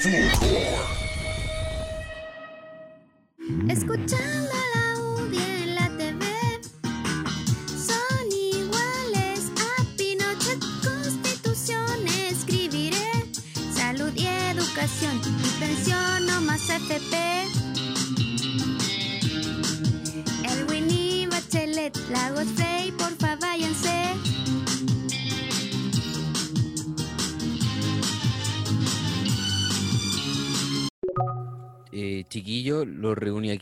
Escuchando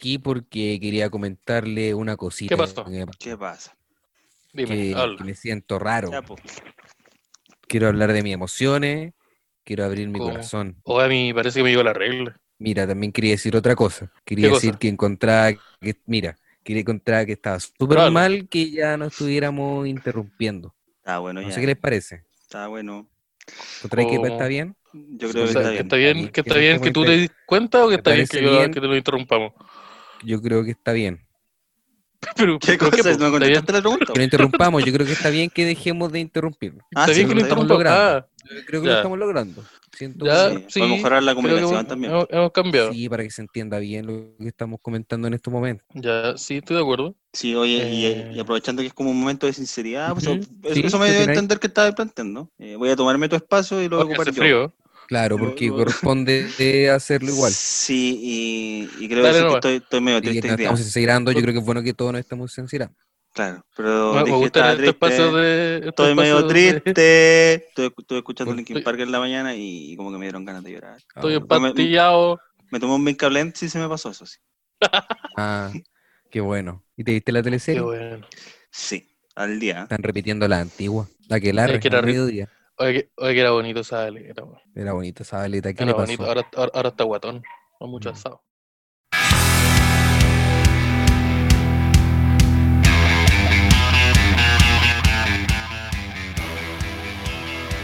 aquí porque quería comentarle una cosita. ¿Qué pasó? que- ¿Qué pasa? Dime, que, me siento raro. Ya, pues. Quiero hablar de mis emociones, quiero abrir mi ¿Cómo? corazón. O a mí parece que me llegó la regla. Mira, también quería decir otra cosa. Quería ¿Qué decir cosa? que encontraba que, mira, quería encontrar que estaba súper Claro. mal que ya no estuviéramos interrumpiendo. Está bueno No ya. sé qué les parece. Está bueno. ¿Encontráis que ¿Cómo? está bien? Yo O creo que está que bien. está que está bien que tú muy te des cuenta o que ¿Te está bien que, parece yo, bien? que te lo interrumpamos. Yo creo que está bien. Pero, ¿Qué cosa? ¿No ¿Está bien, contestaste la pregunta? Que lo interrumpamos, yo creo que está bien que dejemos de interrumpirlo. Ah, está sí, bien que lo está bien. estamos logrando. Ah, Yo creo que Ya. lo estamos logrando. Siento ya, Sí, sí. podemos mejorar la comunicación hemos- también. Hemos, hemos cambiado. Sí, para que se entienda bien lo que estamos comentando en estos momentos. Ya, sí, estoy de acuerdo. Sí, oye, y- Eh. y, aprovechando que es como un momento de sinceridad, pues, eso, sí, eso me ¿qué dio a opináis? entender que estaba planteando. Eh, voy a tomarme tu espacio y lo voy a ocupar hace yo. frío. Claro, porque corresponde de hacerlo igual. Sí, y, y creo Dale que estoy, estoy medio Y triste día. estamos sincerando, yo creo que es bueno que todos nos estemos sincerando. Claro, pero Me, me dije gusta estaba este triste. de. este Estoy medio de- triste. Estoy, estuve escuchando Linkin estoy- Park en la mañana y, como que me dieron ganas de llorar. Estoy Ah, Después me- empastillado. Me tomé un Vincablend, sí se me pasó eso, sí. Ah, qué bueno. ¿Y te viste la Qué teleserie? bueno. Sí, al día. Están repitiendo la antigua. La que la Es que era mediodía. Oye, que, oye, que era bonito esa aleta. Era bonita esa baleta. ¿Qué Era le pasó? bonito. Ahora, ahora, ahora está guatón. No mucho Mm. asado.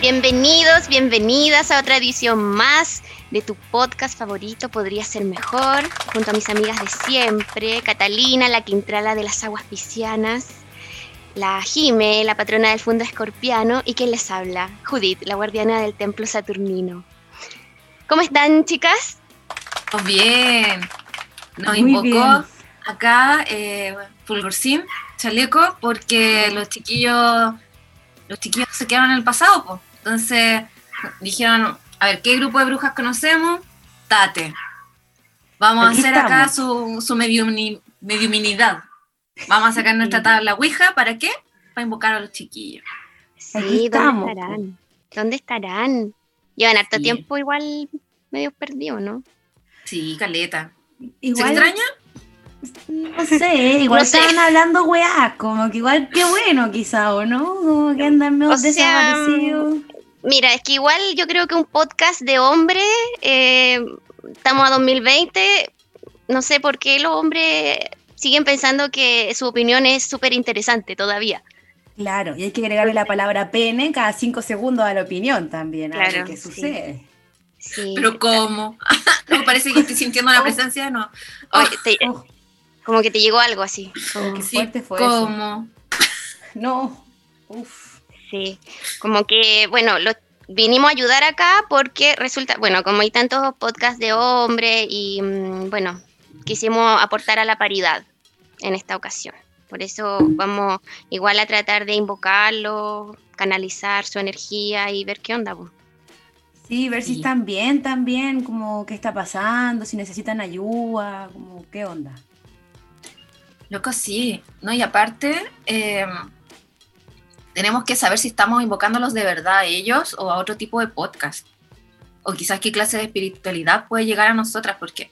Bienvenidos, bienvenidas a otra edición más de tu podcast favorito, Podría Ser Mejor, junto a mis amigas de siempre, Catalina, la quintrala de las aguas piscianas, la Jime, la patrona del fondo escorpiano, y quien les habla, Judith, la guardiana del templo saturnino. ¿Cómo están, chicas? Pues Bien. Nos Muy invocó bien. acá eh, Fulgorcín, Chaleco, porque los chiquillos, los chiquillos se quedaron en el pasado, pues. Entonces dijeron, a ver, ¿qué grupo de brujas conocemos? Tate. Vamos Aquí a hacer acá su, su mediumni- mediuminidad. Vamos a sacar nuestra tabla Ouija, ¿para qué? Para invocar a los chiquillos. Sí, ¿dónde estamos, estarán? ¿Dónde estarán? Llevan harto Sí. tiempo igual medio perdido, ¿no? Sí, caleta. ¿Se Igual, extraña? no sé, igual No sé. estaban hablando weá, como que igual qué bueno quizá, ¿o no? Como que andan medio desaparecidos. Mira, es que igual yo creo que un podcast de hombres, eh, estamos a 2020, no sé por qué los hombres siguen pensando que su opinión es súper interesante todavía. Claro, y hay que agregarle la palabra pene cada cinco segundos a la opinión también, a Claro, que sí. sucede. Sí. Pero ¿cómo? no parece que estoy sintiendo la presencia, no. Oye, te- Oh, como que te llegó algo así. como que Sí, fuerte fue eso. ¿cómo? No, uf. Sí, como que, bueno, lo, vinimos a ayudar acá porque resulta, bueno, como hay tantos podcasts de hombres y, mm, bueno, quisimos aportar a la paridad en esta ocasión. Por eso vamos igual a tratar de invocarlo, canalizar su energía y ver qué onda. Sí, ver si están bien también, como qué está pasando, si necesitan ayuda, como qué onda. Loco, sí, ¿no? Y aparte, eh, tenemos que saber si estamos invocándolos de verdad a ellos o a otro tipo de podcast. O quizás qué clase de espiritualidad puede llegar a nosotras, porque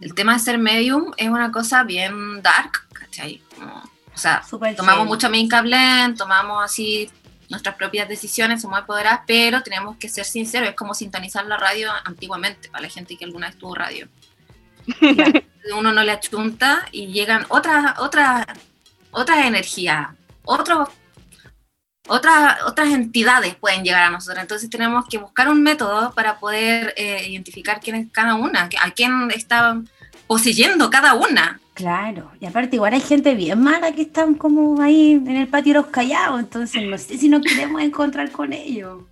el tema de ser medium es una cosa bien dark, ¿cachai? Como, o sea, Súper tomamos heavy. mucho Minka Blend, tomamos así nuestras propias decisiones, somos empoderadas, pero tenemos que ser sinceros, es como sintonizar la radio antiguamente, para la gente que alguna vez tuvo radio. Uno no le achunta y llegan otras, otras, otras energías, otros, otras, otras entidades pueden llegar a nosotros. Entonces tenemos que buscar un método para poder eh, identificar quién es cada una, a quién está poseyendo cada una. Claro, y aparte igual hay gente bien mala que están como ahí en el patio de los callados, entonces no sé si nos queremos encontrar con ellos.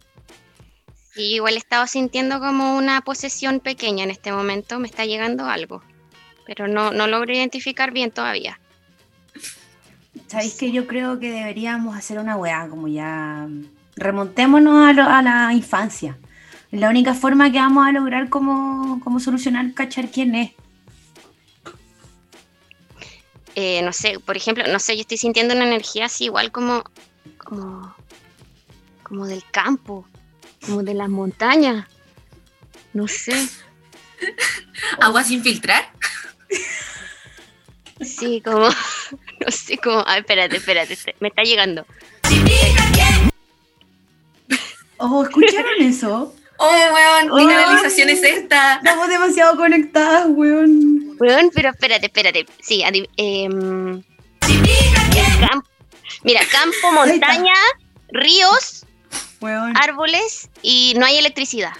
Y igual he estado sintiendo como una posesión pequeña en este momento, me está llegando algo. Pero no, no logro identificar bien todavía. ¿Sabéis que yo creo que deberíamos hacer una weá, como ya remontémonos a, lo- a la infancia? Es la única forma que vamos a lograr como, como solucionar, cachar quién es. Eh, no sé, por ejemplo, no sé, yo estoy sintiendo una energía así igual como, como, como del campo, como de las montañas. No sé, Agua sin filtrar. sí, como, no sé, como, a ver, espérate, espérate, espérate, me está llegando. Oh, ¿escucharon eso? Oh, weón, Oh. ¿qué canalización es esta? Estamos demasiado conectadas, weón. Weón, pero espérate, espérate, sí, campo, mira, campo, montaña, ríos, Weón. árboles y no hay electricidad.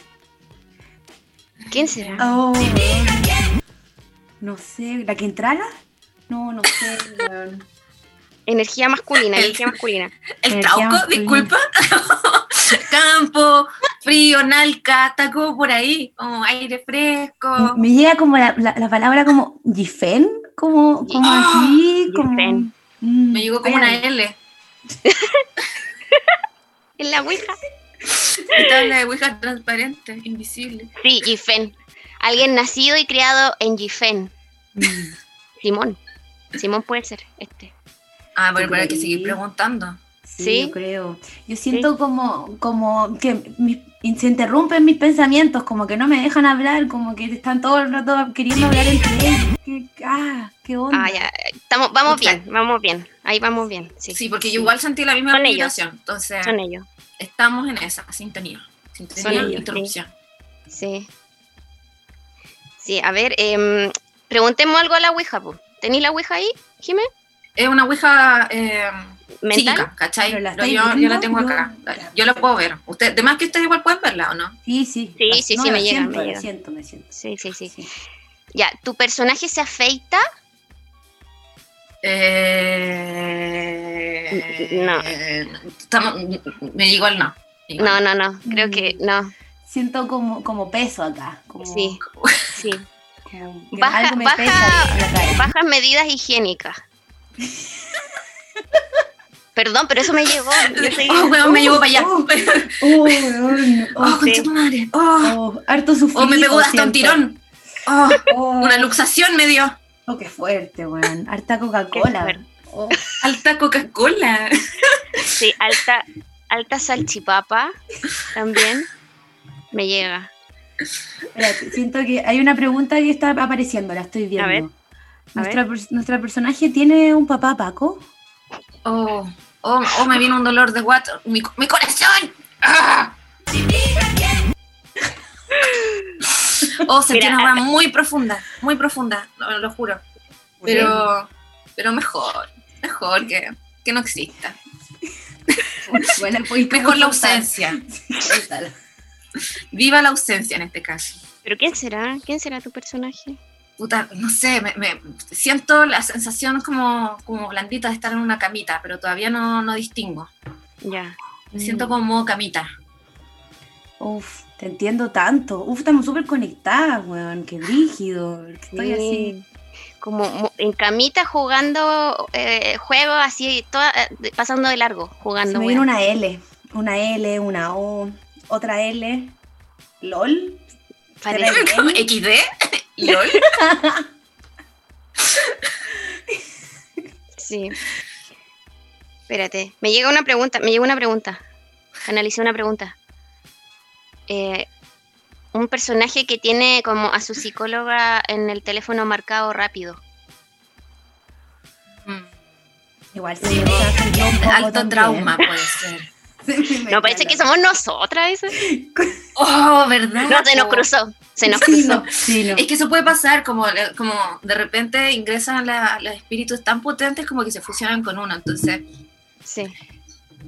¿Quién será? Oh, weón. No sé, ¿la que entrala? No, no sé. Energía masculina, El- energía masculina. El Energía trauco, masculina. disculpa. Campo, frío, nalca, está como por ahí, como aire fresco. Me llega como la, la- la palabra como Gifen, como, como Ah, así, como... Gifen. Mm, Me llegó como una. L. En la Ouija. Mi tabla de Ouija transparente, invisible. Sí, Gifen. Alguien nacido y criado en Gifen. Mm. Simón. Simón puede ser este. Ah, pero, ¿Tú pero hay que seguir preguntando. Sí, ¿Sí? yo creo. Yo siento como, como que mis- se interrumpen mis pensamientos, como que no me dejan hablar, como que están todo el rato queriendo hablar entre ellos. ¿Qué, ah, qué onda. Ah, ya. Estamos, vamos bien, vamos bien. Ahí vamos bien. Sí, Sí, porque yo igual sentí la misma Son ellos. Entonces, son ellos. estamos en esa sintonía. Sintonía Son ellos, interrupción. Sí. Sí, a ver, em, preguntemos algo a la Ouija, po. ¿Tenéis la Ouija ahí, Jimé? Es una Ouija eh, ¿Mental? psíquica, ¿cachai? ¿Pero la Pero estáis yo, la tengo acá. Yo la puedo ver. Usted, además que ustedes igual pueden verla, ¿o no? Sí, sí. Sí, La- sí, no, sí, me llega, siento, me llega. siento, me siento. Sí, sí, sí. Sí. Ya, ¿tu personaje se afeita? Eh, No. estamos- me llegó el no. No, no, no. Creo que no. Siento como, como peso acá. Como, Sí, sí. Como que Baja- algo me baja- pesa en la cara. Bajas medidas higiénicas. Perdón, pero eso me llegó. Oh, weón, me llegó para allá. Oh, Oh, weón. Oh, Oh, concha tu madre. Oh, oh, harto sufrido. oh, me pegó hasta un tirón. Oh, Oh, una luxación me dio. Oh, qué fuerte, weón. Harta Coca-Cola. Oh, Alta Coca-Cola. Sí, alta, alta salchipapa también me llega. Espérate, siento que hay una pregunta que está apareciendo, la estoy viendo. A ver, a Nuestra, pers- nuestra personaje tiene un papá Paco. Oh, oh, oh, me vino un dolor de guato. Mi, mi corazón. ¡Ah! Oh, sentí Mira, una muy profunda, muy profunda, lo, lo juro. Pero, pero mejor, mejor que, que no exista. Bueno, pues, Mejor la ausencia. Viva la ausencia en este caso. ¿Pero quién será? ¿Quién será tu personaje? Puta, no sé, me, me- siento la sensación como, como blandita de estar en una camita, pero todavía no, no distingo. Ya. Me siento como camita. Uf, te entiendo tanto. Uf, estamos súper conectadas, weón. Qué rígido. Estoy así. Sí. Como en camita jugando eh, juegos así, toda, eh, pasando de largo, Se jugando. me viene una L. Una L, una O, otra L. LOL. XD, LOL. Sí. Espérate, me llega una pregunta, me llega una pregunta. Analicé una pregunta. Eh, un personaje que tiene como a su psicóloga en el teléfono marcado rápido. Mm, Igual poco Alto también. trauma puede ser. No, parece que somos nosotras eso. Oh, ¿verdad? No, se nos cruzó, se nos Sí, cruzó. no, sí, no. Es que eso puede pasar, como, como de repente ingresan la- los espíritus tan potentes como que se fusionan con uno. Entonces, Sí.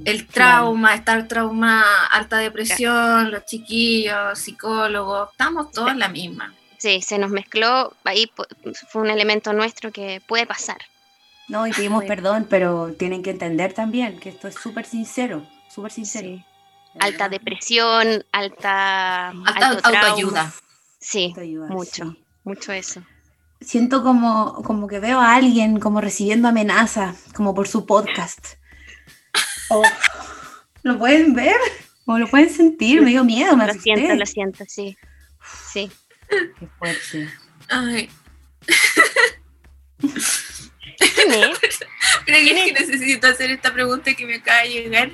el trauma, estar trauma, alta depresión, los chiquillos, psicólogos, estamos todos en la misma. Sí, se nos mezcló, ahí fue un elemento nuestro que puede pasar. No, y pedimos perdón, pero tienen que entender también que esto es súper sincero. Súper sincero. Sí. alta depresión, alta, Alta autoayuda. Sí, Te ayuda, mucho, sí. mucho eso. Siento como, como que veo a alguien como recibiendo amenaza, como por su podcast. Oh, ¿Lo pueden ver? ¿O lo pueden sentir? Me dio miedo, me Lo asusté. siento, lo siento, sí. Sí. Qué fuerte. Ay, ¿Quién es? creo que necesito hacer esta pregunta que me acaba de llegar.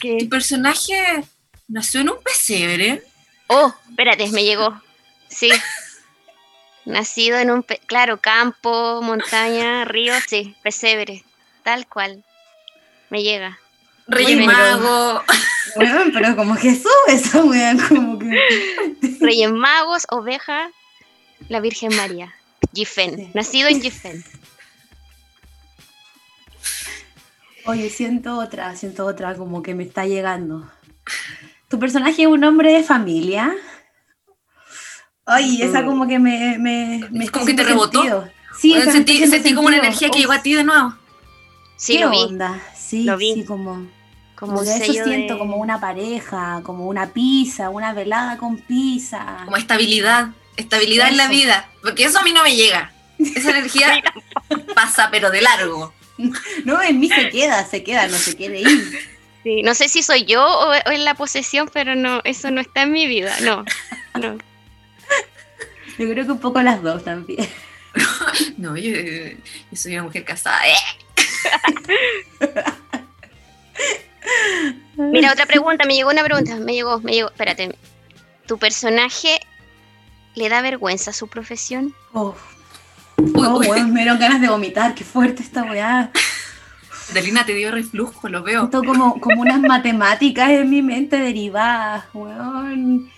¿Qué? ¿Tu personaje nació en un pesebre? Oh, espérate, me llegó. Sí. Nacido en un, pe- claro, campo, montaña, río, sí, pesebre, tal cual. Me llega. Reyes bien. Mago. Bueno, pero como Jesús, esa como que. Reyes Magos, oveja, la Virgen María. Gifen, Sí. nacido en Gifen. Oye, siento otra, siento otra, como que me está llegando. ¿Tu personaje es un hombre de familia? Ay, esa como que me... me, me Es como que te rebotó. sentido. Sí, sentí, sentí como una energía que Uf, llegó a ti de nuevo. Sí, ¿Qué lo vi. onda? Sí, Lo vi. sí, como... Como Como un eso sello siento, de- como una pareja, como una pizza, una velada con pizza. Como estabilidad. Estabilidad en la vida. Porque eso a mí no me llega. Esa energía pasa, pero de largo. No, en mí se queda, se queda, no se quiere ir. Sí, No sé si soy yo o, o en la posesión, pero no, eso no está en mi vida. No, no. Yo creo que un poco las dos también. No, yo, yo soy una mujer casada. ¡Eh! Mira, otra pregunta, me llegó una pregunta, me llegó, me llegó, espérate. ¿Tu personaje le da vergüenza a su profesión? Oh, Uy, oh, uy, weón, me dieron ganas de vomitar, qué fuerte esta weá. Delina te dio reflujo, lo veo. Siento como, como unas matemáticas en mi mente derivadas, weón.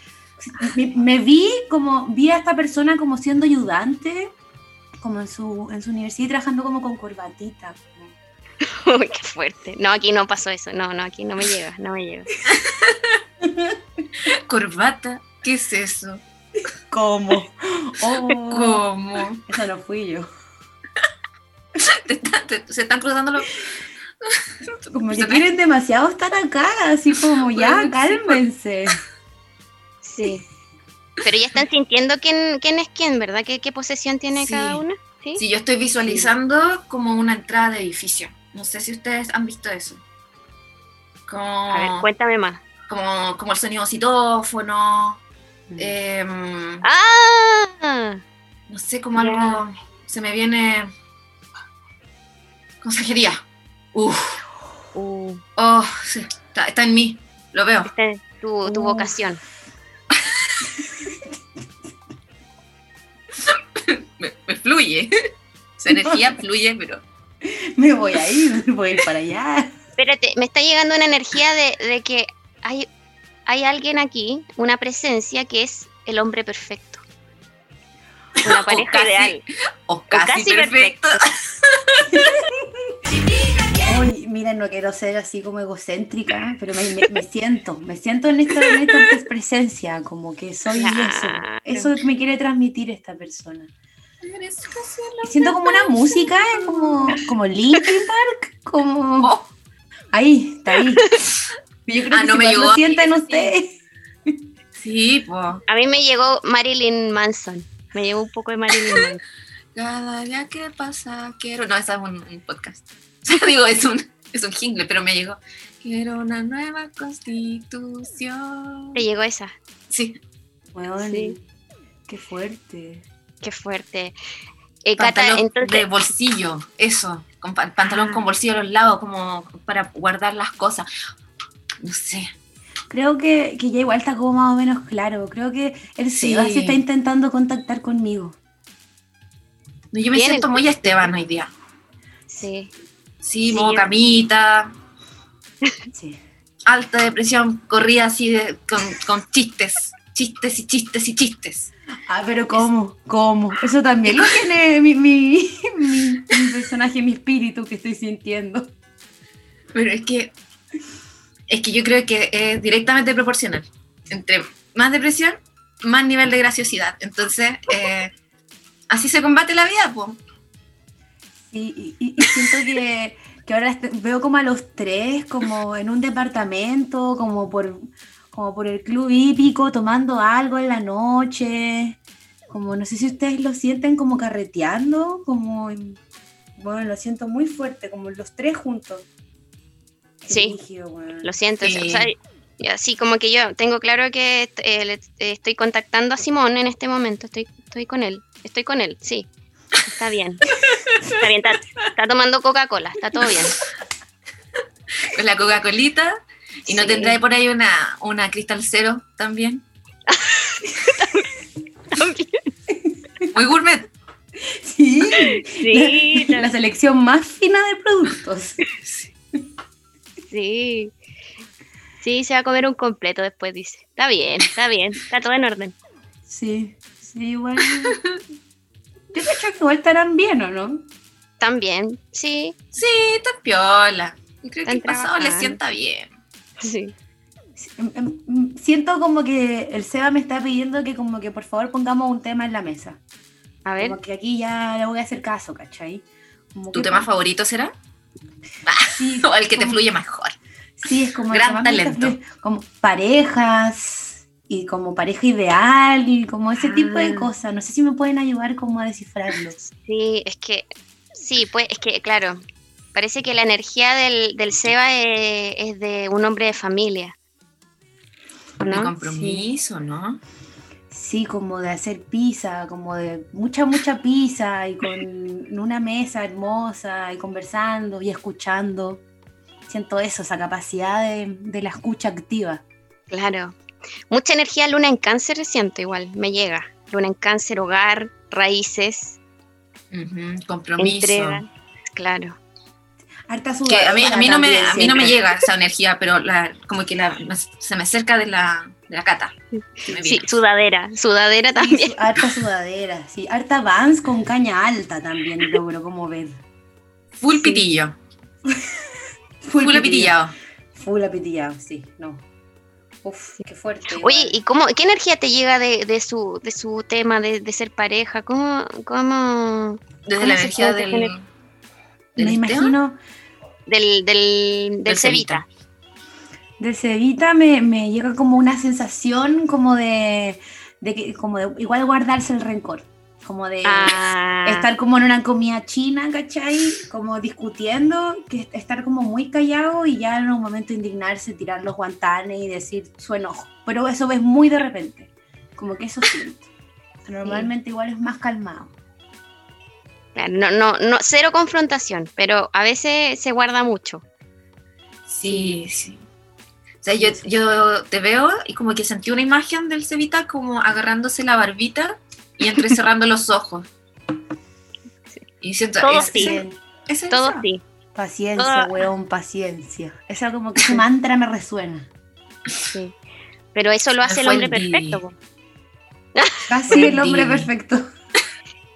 Me, me vi como, vi a esta persona como siendo ayudante, como en su, en su universidad y trabajando como con corbatita. Uy, qué fuerte. No, aquí no pasó eso. No, no, aquí no me llega, no me llega. Corbata, ¿qué es eso? ¿Cómo? Oh, ¿Cómo? Esa no fui yo. Te están- te- se están cruzando los. Como que quieren demasiado estar acá, así como ya, Bueno, sí, cálmense. Sí. Pero ya están sintiendo quién, quién es quién, ¿verdad? ¿Qué, qué posesión tiene Sí. cada una? ¿Sí? Sí, yo estoy visualizando como una entrada de edificio. No sé si ustedes han visto eso. Como, A ver, cuéntame más. como, como el sonido citófono. Em, ¡Ah! no sé, como Ya. algo. Se me viene. Consejería. Uf. Uh, Oh, sí, está, está en mí. Lo veo. tu, tu Uh. vocación. Me, me fluye. Esa energía fluye, pero. Me voy a ir, voy a ir para allá. Espérate, me está llegando una energía de, de que hay, hay alguien aquí, una presencia que es el hombre perfecto. Una pareja casi. ideal. O casi, casi perfecto. Uy, miren, no quiero ser así como egocéntrica, pero me, me- me siento, me siento en esta, en esta presencia, como que soy Claro. eso. Eso me quiere transmitir esta persona. Y siento como una música, como, como Linkin Park, como... Oh. Ahí, está ahí. Yo creo Ah, que no si me llegó lo a mí, sienten ustedes. Sí, pues. A mí me llegó Marilyn Manson. Me llegó un poco de Marilyn Manson. Cada día que pasa quiero. No, esa es un, un podcast. Digo, es un, es un jingle, pero me llegó. Quiero una nueva constitución. ¿Te llegó esa? Sí, Weón, Sí. qué fuerte. Qué fuerte. Eh, Cata, pantalón entonces, de bolsillo, eso. Con pa- pantalón Ah. con bolsillo a los lados, como para guardar las cosas. No sé. Creo que, que ya igual está como más o menos claro. Creo que el Sí. Se está intentando contactar conmigo. No, Yo me Bien, siento muy Esteban hoy día. sí. Sí, Sí, modo camita, Sí. alta depresión, corría así de, con, con chistes, chistes y chistes y chistes. Ah, pero ¿cómo? ¿Cómo? Eso también lo tiene mi, mi, mi- mi personaje, mi espíritu que estoy sintiendo. Pero es que, es que yo creo que es directamente proporcional. Entre más depresión, más nivel de graciosidad. Entonces, eh, así se combate la vida, pues. Sí, y, y- siento que, que ahora veo como a los tres, como en un departamento, como por, como por el club hípico, tomando algo en la noche. Como no sé si ustedes lo sienten como carreteando, como en- bueno, lo siento muy fuerte, como los tres juntos. Sí. Lo siento. Sí. o sea, y así como que yo tengo claro que eh, le- eh, estoy contactando a Simón en este momento. Estoy, estoy con él. Estoy con él, sí. Está bien. Está bien, está, está tomando Coca-Cola. Está todo bien. Con la Coca-Colita. ¿Y no tendrá por ahí una, una Cristal Cero también? Muy gourmet. Sí, Sí, la, la selección más fina de productos. sí. Sí, se va a comer un completo después, dice. Está bien, está bien. Está todo en orden. Sí, sí, igual. Yo creo que igual estarán bien, ¿o no? También, sí. Sí, está piola. Yo creo que el pasado le sienta bien. Sí. Em, em, Siento como que el Seba me está pidiendo que como que por favor pongamos un tema en la mesa. A ver. Como que aquí ya le voy a hacer caso, ¿cachai? Como ¿Tu tema favorito será? Sí, ¿O el que te fluye mejor? Sí, es como el Gran talento. como parejas y como pareja ideal y como ese tipo de Ah. cosas. No sé si me pueden ayudar como a descifrarlo. Sí, es que, sí, pues, es que, claro, parece que la energía del, del Seba es, es de un hombre de familia. ¿o De ¿No? compromiso, ¿no? Sí, como de hacer pizza, como de mucha, mucha pizza y con una mesa hermosa y conversando y escuchando. Siento eso, esa capacidad de, de la escucha activa. Claro. Mucha energía luna en cáncer siento igual, me llega. Luna en cáncer, hogar, raíces, Compromiso. entrega. Claro. Harta Que a mí, a mí no me, a mí no me llega esa energía, pero la, como que la, se me acerca de la, de la cata. Sí, sudadera, sudadera Sí, también. su- harta sudadera, sí. Harta Vans con caña alta también logro como ver. Full sí. pitillo. Full, Full apitillado. Full apitillado, sí, no. Uf, qué fuerte. Oye, igual. ¿y cómo, qué energía te llega de, de su, de su tema de, de ser pareja? ¿Cómo, cómo Desde ¿Cómo la energía del, me tema, imagino, del, del, del, del Cevita? Del Cevita me, me llega como una sensación como de, de que, como de igual guardarse el rencor. Como de Ah, estar como en una comida china, ¿cachai? Como discutiendo, que est- estar como muy callado y ya en un momento indignarse, tirar los guantanes y decir su enojo. Pero eso ves muy de repente. Como que eso siento. Normalmente igual es más calmado. claro, no, no, no, cero confrontación, pero a veces se guarda mucho. Sí, sí. O sea, yo, yo te veo y como que sentí una imagen del Cevita como agarrándose la barbita y entrecerrando los ojos. Y siento, Todo es- ese es Todo eso. sí. Paciencia, weón, paciencia. Esa como que ese mantra me resuena. sí. Pero eso lo hace el hombre el perfecto. po. Casi el hombre perfecto.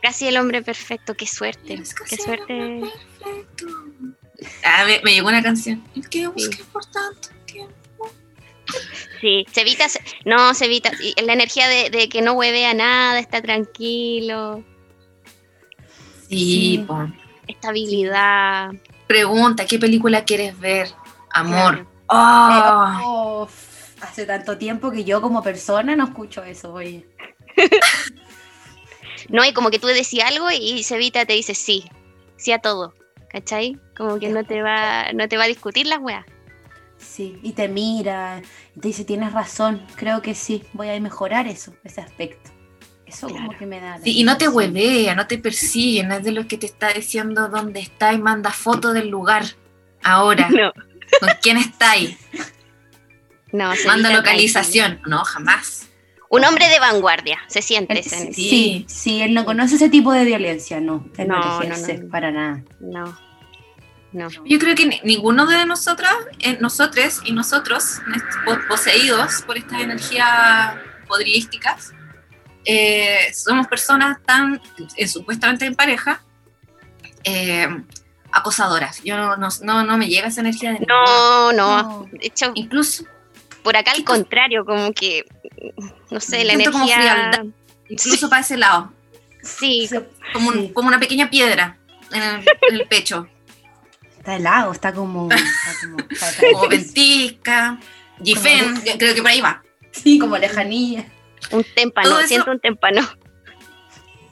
Casi el hombre perfecto. Qué suerte. Qué suerte. Ah, me, me llegó una canción. El que por tanto tiempo. Sí, se evita, no, se evita, la energía de, de que no hueve a nada, está tranquilo, Sí, Sí. po. estabilidad. Pregunta, ¿qué película quieres ver? Amor. Claro. Oh, Oh, hace tanto tiempo que yo como persona no escucho eso, oye. No, y como que tú decís algo y Cevita te dice sí, sí a todo, ¿cachai? Como que no te va, no te va a discutir las weas. Sí, y te mira, y te dice, tienes razón, creo que sí, voy a mejorar eso, ese aspecto. Eso como que me da... Sí, y no te huevea, no te persigue, no es de los que te está diciendo dónde está y manda foto del lugar. Ahora, No, ¿con quién está ahí? no, Manda localización. No, jamás. Un hombre de vanguardia, se siente Él- sí, Sí. sí, él no conoce ese tipo de violencia, no. Él no, No, lo no, no. para nada. No, no. Yo creo que ni- ninguno de nosotras, eh, nosotros y nosotros, poseídos por estas energías podrilísticas, eh, somos personas tan, eh, supuestamente en pareja, eh, acosadoras. Yo no, no, no, no me llega esa energía de. No, no. No. De hecho, Incluso, por acá al contrario, como que, no sé, la Siento como energía. frialdad. incluso para ese lado, Sí, Sí, como, un- sí. como una pequeña piedra en el, en el pecho. Está helado, está como. Está como, está- está- Como ventisca, Gifen, creo que por ahí va. sí, como lejanía. Un témpano, eso- siento un témpano.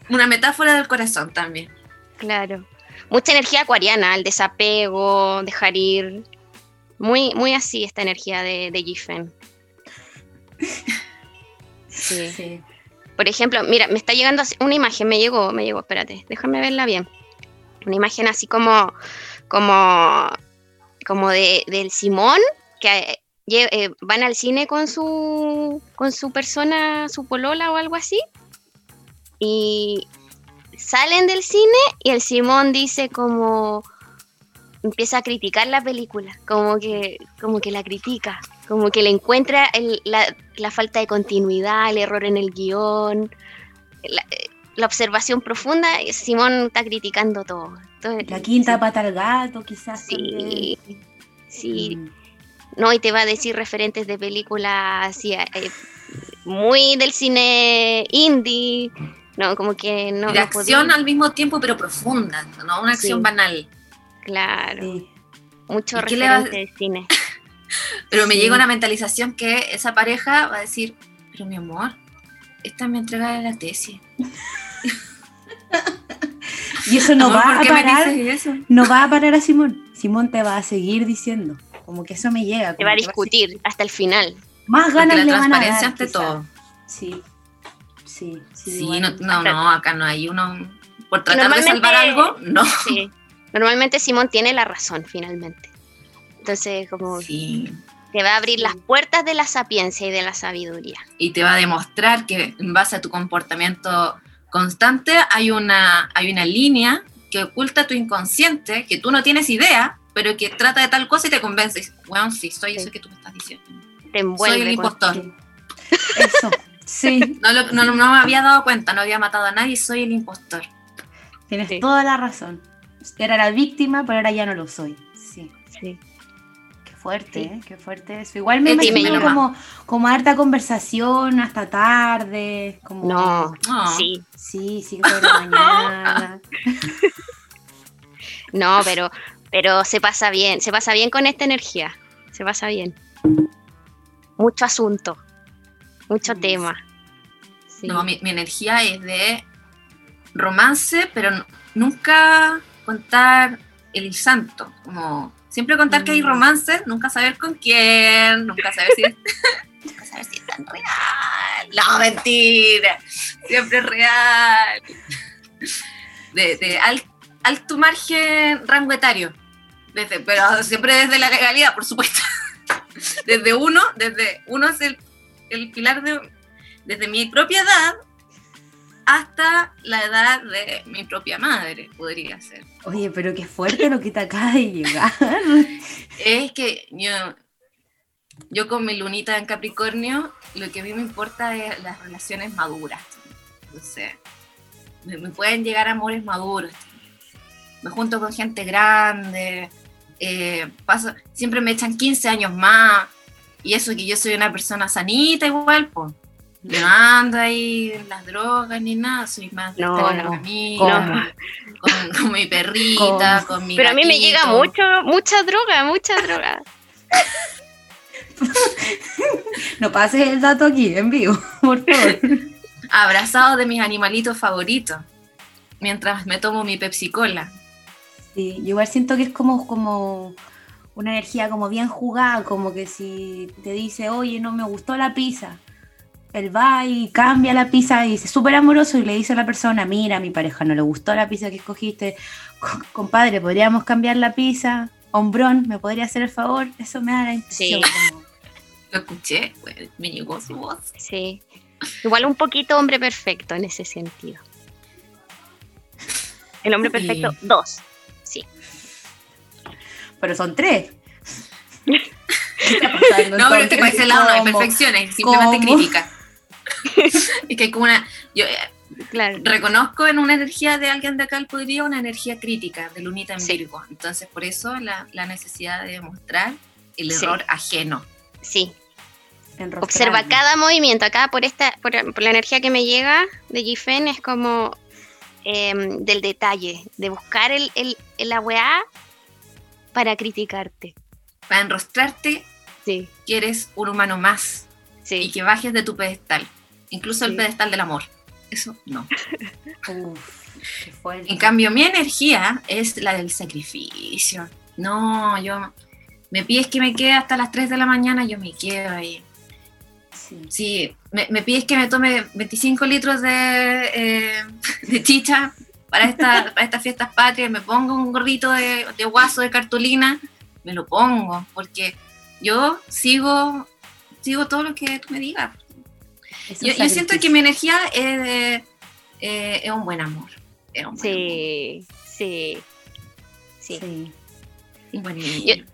Una metáfora del corazón también. Claro. Mucha energía acuariana, el desapego, dejar ir. Muy, muy así esta energía de, de Gifen. Sí. Sí. Por ejemplo, mira, me está llegando así- una imagen, me llegó, me llegó, espérate, déjame verla bien. Una imagen así como, como, como de, del Simón, que eh, eh, van al cine con su, con su persona, su polola o algo así, y salen del cine y el Simón dice como, empieza a criticar la película, como que, como que la critica, como que le encuentra la, falta de continuidad, el error en el guion, la observación profunda, Simón está criticando todo. Entonces, La quinta sí, pata al gato, quizás. Sí, también. sí, Mm. no, y te va a decir referentes de películas así, eh, muy del cine indie, no, como que no. no acción podía- al mismo tiempo, pero profunda, no una acción Sí. banal. Claro, Sí. mucho ¿Y qué le referente de cine. Pero me Sí. llega una mentalización que esa pareja va a decir, pero mi amor, esta es mi entrega de la tesis. Y eso no Amor, va ¿por a parar. eso? No va a parar a Simón. Simón te va a seguir diciendo. Como que eso me llega. Te va a discutir hasta el final. Más Porque ganas la le van a transparencia dar, ante todo. Sí. Sí, sí. Sí, no, no, no, acá no hay uno. Por tratar de salvar algo, no. Sí. Normalmente Simón tiene la razón finalmente. Entonces, como Sí. Te va a abrir las puertas de la sapiencia y de la sabiduría. Y te va a demostrar que en base a tu comportamiento constante hay una, hay una línea que oculta tu inconsciente, que tú no tienes idea, pero que trata de tal cosa y te convence. Bueno, sí, soy eso que tú me estás diciendo. Te envuelve. Soy el con- impostor. Eso. Sí. No, lo- no, no me había dado cuenta, no había matado a nadie, soy el impostor. Tienes Sí. toda la razón. Era la víctima, pero ahora ya no lo soy. Sí. Sí. Fuerte, Sí. ¿eh? Qué fuerte eso. Igual me Sí, me imagino como, como harta conversación hasta tarde. Como, No, No. sí. Sí, cinco de la mañana. No, pero, pero se pasa bien, se pasa bien con esta energía. Se pasa bien. Mucho asunto, mucho tema. Sí. No, mi, mi energía es de romance, pero nunca contar el santo. Como siempre contar que hay Mm. romances, nunca saber con quién, nunca saber si nunca saber si es tan real. No, mentira. Siempre es real. De, de al- alto margen rango etario. Desde, pero siempre desde la legalidad, por supuesto. Desde uno, desde uno es el, el pilar de, desde mi propia edad hasta la edad de mi propia madre, podría ser. Oye, pero qué fuerte lo que te acaba de llegar. Es que yo, yo con mi lunita en Capricornio, lo que a mí me importa es las relaciones maduras. Entonces, me, me pueden llegar amores maduros. Me junto con gente grande, eh, paso, siempre me echan 15 años más, y eso que yo soy una persona sanita igual, pues. No ando ahí en las drogas ni nada, soy más de No, con no. mi amiga, ¿Cómo? con, con mi perrita, con mi Pero a mí me llega mucho, mucha droga, mucha droga. No pases el dato aquí, en vivo, por favor. abrazado de mis animalitos favoritos, mientras me tomo mi Pepsi Cola. Sí, yo igual siento que es como, como una energía como bien jugada, como que si te dice, oye, no me gustó la pizza, él va y cambia la pizza y dice súper amoroso y le dice a la persona, mira, a mi pareja no le gustó la pizza que escogiste, Co- compadre, podríamos cambiar la pizza, hombrón, ¿me podría hacer el favor? Eso me da la impresión. Sí. como- Lo escuché, me llegó su voz. Sí. Igual un poquito hombre perfecto en ese sentido. El hombre Sí. perfecto, dos. Sí. Pero son tres. ¿Qué está pasando No, pero que por ese lado no hay ¿Cómo? perfecciones, simplemente ¿Cómo? crítica. es que hay como una. Yo eh, Claro. reconozco en una energía de alguien de acá el podría una energía crítica, de lunita en Sí. Virgo. Entonces, por eso la, la necesidad de mostrar el Sí. error ajeno. Sí. Observa cada movimiento. Acá por esta, por, por la energía que me llega de Gifen es como em, del detalle, de buscar el, el, el- la weá para criticarte. Para enrostrarte Sí, que eres un humano más y que bajes de tu pedestal, incluso el pedestal del amor. Eso no. Uf, qué fuerte. En cambio, mi energía es la del sacrificio. No, yo me pides que me quede hasta las 3 de la mañana, yo me quedo ahí. Sí. Me, me pides que me tome 25 litros de, eh, de chicha para, esta, para estas fiestas patrias, me pongo un gorrito de, de guaso de cartulina, me lo pongo, porque yo sigo, sigo todo lo que tú me digas. Yo, siento que mi energía es, de- eh, es un buen amor. Es un buen Sí, sí. Sí, Sí. amor, un buen niño. Yo-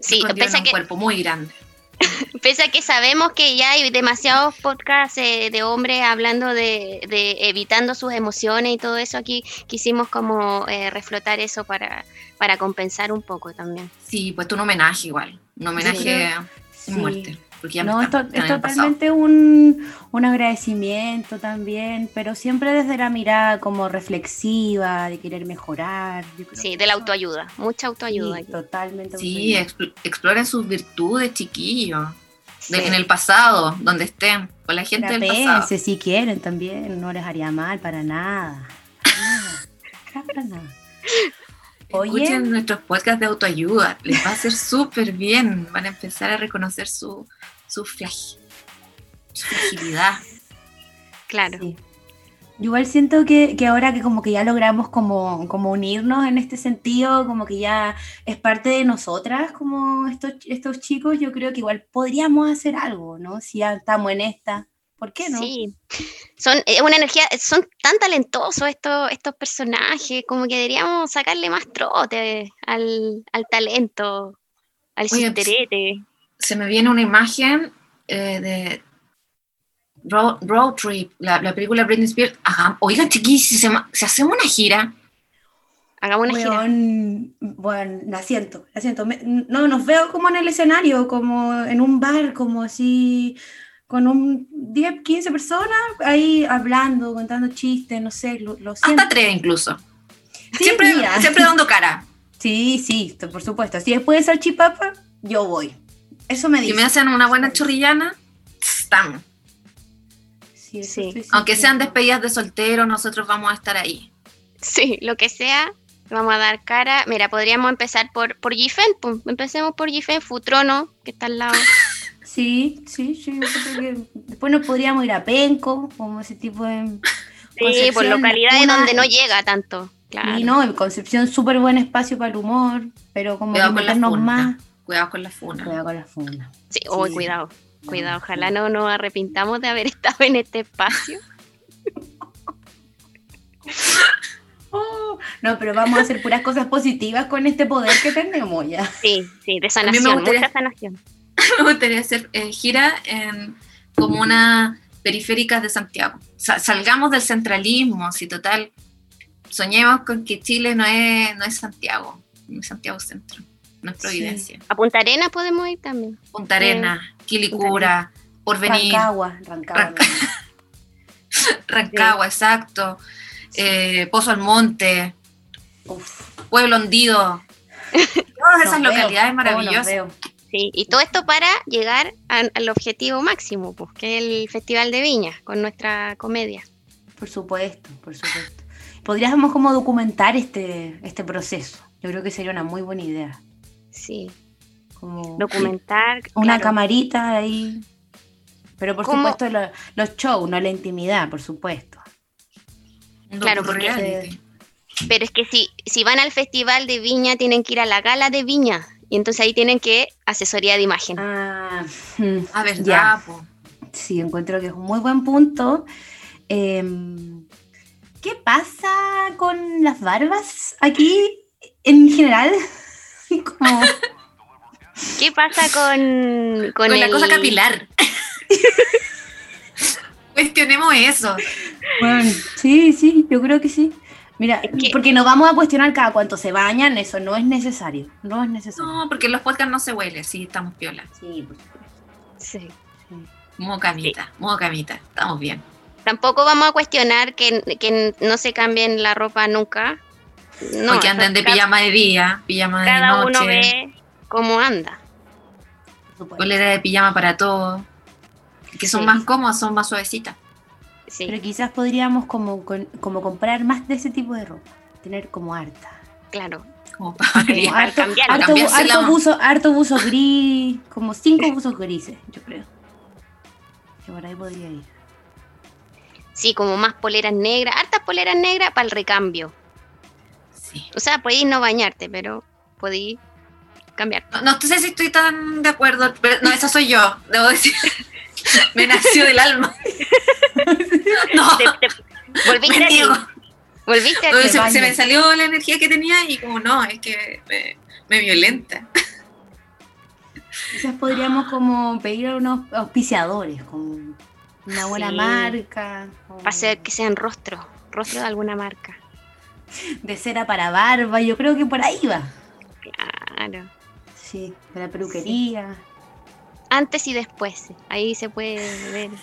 sí, pese a un que, cuerpo muy grande. pese a que sabemos que ya hay demasiados podcasts eh, de hombres hablando de, de evitando sus emociones y todo eso, aquí quisimos como eh, reflotar eso para, para compensar un poco también. Sí, pues un homenaje igual. Un homenaje Sí. muerte. Porque ya me No, está- esto está es totalmente un, un agradecimiento también, pero siempre desde la mirada como reflexiva, de querer mejorar. Yo creo Sí, de la autoayuda, mucha autoayuda. Sí, totalmente. Sí, autoayuda. exploren sus virtudes, chiquillos. Sí. En el pasado, donde estén, con la gente del pasado. Si quieren también, no les haría mal para nada. Nada, para nada. Oye, Escuchen nuestros podcasts de autoayuda, les va a hacer súper bien. Van a empezar a reconocer su, su, fragi- su fragilidad. Claro. Sí. Yo igual siento que, que ahora que como que ya logramos como, como unirnos en este sentido, como que ya es parte de nosotras, como estos, estos chicos, yo creo que igual podríamos hacer algo, ¿no? Si ya estamos en esta, ¿por qué no? Sí, son es una energía, son tan talentosos estos, estos personajes, como que deberíamos sacarle más trote al, al talento, al chisterete. Se me viene una imagen eh, de Road, Road Trip, la, la película Britney Spears. Ajá. Oigan, chiquillos, si, se ma- si hacemos una gira, Hagamos una gira. Bueno, la siento, la siento. Me- no, nos veo como en el escenario, como en un bar, como así, con un 10, 15 personas ahí hablando, contando chistes, no sé, lo, lo siento. hasta tres incluso. Sí, siempre, mira. siempre dando cara. Sí, sí, por supuesto. Si después de salchipapa, yo voy. Eso me Si dice. me hacen una buena chorrillana, estamos. Sí, Sí. Aunque sean despedidas de soltero, nosotros vamos a estar ahí. Sí, lo que sea, vamos a dar cara. Mira, podríamos empezar por, por Gifen, empecemos por Gifen, Futrono, que está al lado. Sí, sí, sí. yo creo que después nos podríamos ir a Penco, como ese tipo de. Sí, por Concepción, localidades una- donde no llega tanto. Claro. Y no, en Concepción, súper buen espacio para el humor, pero como Cuidado que con la meternos funa. más. Cuidado con la funa. Cuidado con la funda. Sí, oh, Sí. cuidado, cuidado. Ojalá no nos arrepintamos de haber estado en este espacio. Oh, no, pero vamos a hacer puras cosas positivas con este poder que tenemos ya. Sí, sí, de sanación, gustaría- mucha sanación. Me gustaría hacer eh, gira en comunas periféricas de Santiago. Sa- salgamos del centralismo, si total, soñemos con que Chile no es, no es Santiago, no es Santiago Centro, no es Providencia. A Punta Arenas podemos ir también. Punta Arenas, Quilicura, Porvenir, Rancagua, Rancagua. Ranca- Rancagua, exacto, eh, Pozo Almonte, Uf, Pueblo Hondido, todas esas nos veo, localidades nos maravillosas. Sí, y todo esto para llegar a- al objetivo máximo, pues, que es el Festival de Viña, con nuestra comedia. Por supuesto, por supuesto. Podríamos como documentar este, este proceso. Yo creo que sería una muy buena idea. Sí, Como documentar. una claro. camarita ahí. Pero por ¿Cómo? supuesto lo- los shows, no la intimidad, por supuesto. Claro, docu-reality. Pero es que si, si van al Festival de Viña, tienen que ir a la gala de Viña. Y entonces ahí tienen que asesoría de imagen. Ah, mm, Ah, verdad, ya. po. Sí, encuentro que es un muy buen punto. Em, ¿Qué pasa con las barbas aquí en general? Como- ¿Qué pasa con, con, Con la cosa capilar. Cuestionemos eso. Bueno, sí, sí, yo creo que sí. Mira, Es que- porque no vamos a cuestionar cada cuánto se bañan, eso no es necesario. No es necesario. No, porque en los podcasts no se huele, sí, estamos piola. Sí, por supuesto. Sí. Modo camita, modo camita, estamos bien. Tampoco vamos a cuestionar que, que no se cambien la ropa nunca. No, o que anden de cada- pijama de día, pijama de Cada noche, uno ve cómo anda. polera de pijama para todos, que son Sí. más cómodas, son más suavecitas. Sí. Pero quizás podríamos como, como comprar más de ese tipo de ropa. Tener como harta. Claro. Como para Como harto, cambiarlo. harto, harto buzo, harto buzo gris, como cinco buzos grises, yo creo. Que por ahí podría ir. Sí, como más poleras negras, hartas poleras negras para el recambio. Sí. O sea, podéis no bañarte, pero podéis cambiar. No, no sé si estoy tan de acuerdo, pero no, esa soy yo, debo decir. Me nació del alma. No, Te- te- volviste me a. Volviste a ti. se, me salió la energía que tenía y como no, es que me, me violenta. Quizás podríamos como pedir a unos auspiciadores, como una buena Sí. marca. como Para hacer que sean rostros, rostro de alguna marca. De cera para barba, yo creo que por ahí va. Claro. Sí, de la peluquería. Antes y después. Ahí se puede ver.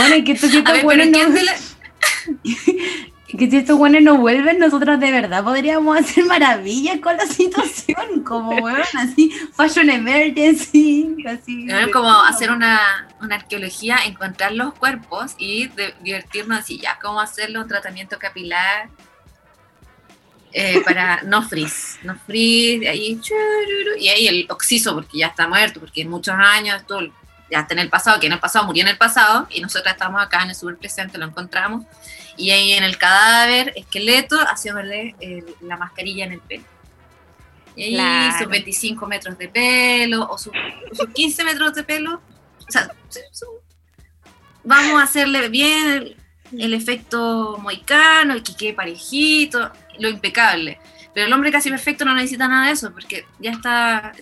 Bueno, y que estos, estos buenos ¿quién no, de la- que si estos buenos no vuelven, nosotros de verdad podríamos hacer maravillas con la situación, como bueno, así, fashion emergency, así. Como hacer una, una arqueología, encontrar los cuerpos y de- divertirnos así, ya, cómo hacerle un tratamiento capilar eh, para no frizz, no frizz, y ahí, y ahí el oxiso, porque ya está muerto, porque en muchos años, esto ya está en el pasado, que en el pasado murió en el pasado, y nosotros estamos acá en el super presente, lo encontramos, y ahí en el cadáver, esqueleto, haciéndole el- la mascarilla en el pelo. Y ahí Claro. sus 25 metros de pelo, o sus, sus 15 metros de pelo, o sea, vamos a hacerle bien el, el efecto moicano, el que quede parejito, lo impecable. Pero el hombre casi perfecto no necesita nada de eso, porque ya está.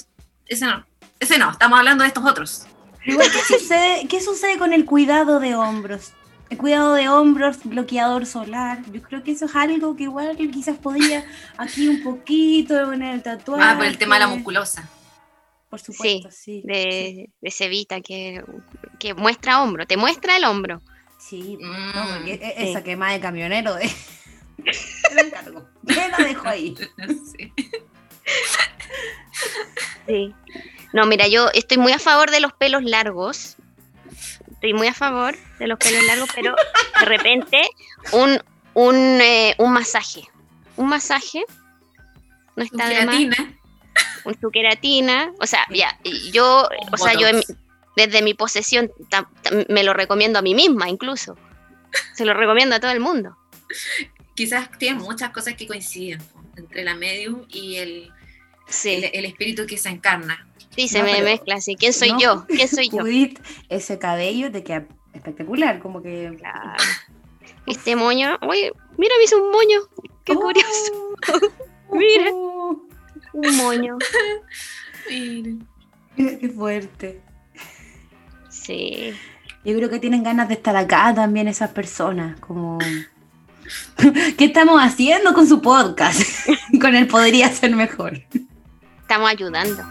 Ese no, ese no, estamos hablando de estos otros. Igual, ¿qué sucede, ¿qué sucede con el cuidado de hombros? El cuidado de hombros, bloqueador solar. Yo creo que eso es algo que igual quizás podría aquí un poquito en el tatuaje. Ah, por el tema de la musculosa. Por supuesto, sí. De, de Cevita que, que muestra hombro. Te muestra el hombro. Sí, no, Mm, porque e- sí. esa quema de camionero de... Te la dejo ahí. Sí. No, mira, yo estoy muy a favor de los pelos largos. Estoy muy a favor de los pelos largos, pero de repente un, un, eh, un masaje. Un masaje no está de más. Un su queratina. O sea, ya, yo, o sea, yo desde mi posesión me lo recomiendo a mí misma incluso. Se lo recomiendo a todo el mundo. Quizás tiene muchas cosas que coinciden entre la medium y el, Sí, el, el espíritu que se encarna. Sí, se No, me mezcla así. ¿Quién soy no. yo? ¿Quién soy yo? Judith, ese cabello te queda espectacular, como que... Claro. Este moño, uy, mira, me hizo un moño. Qué Oh, curioso. Mira. oh, Un moño. Miren. qué qué fuerte. Sí. Yo creo que tienen ganas de estar acá también esas personas, como... ¿Qué estamos haciendo con su podcast? con él podría ser mejor. Estamos ayudando.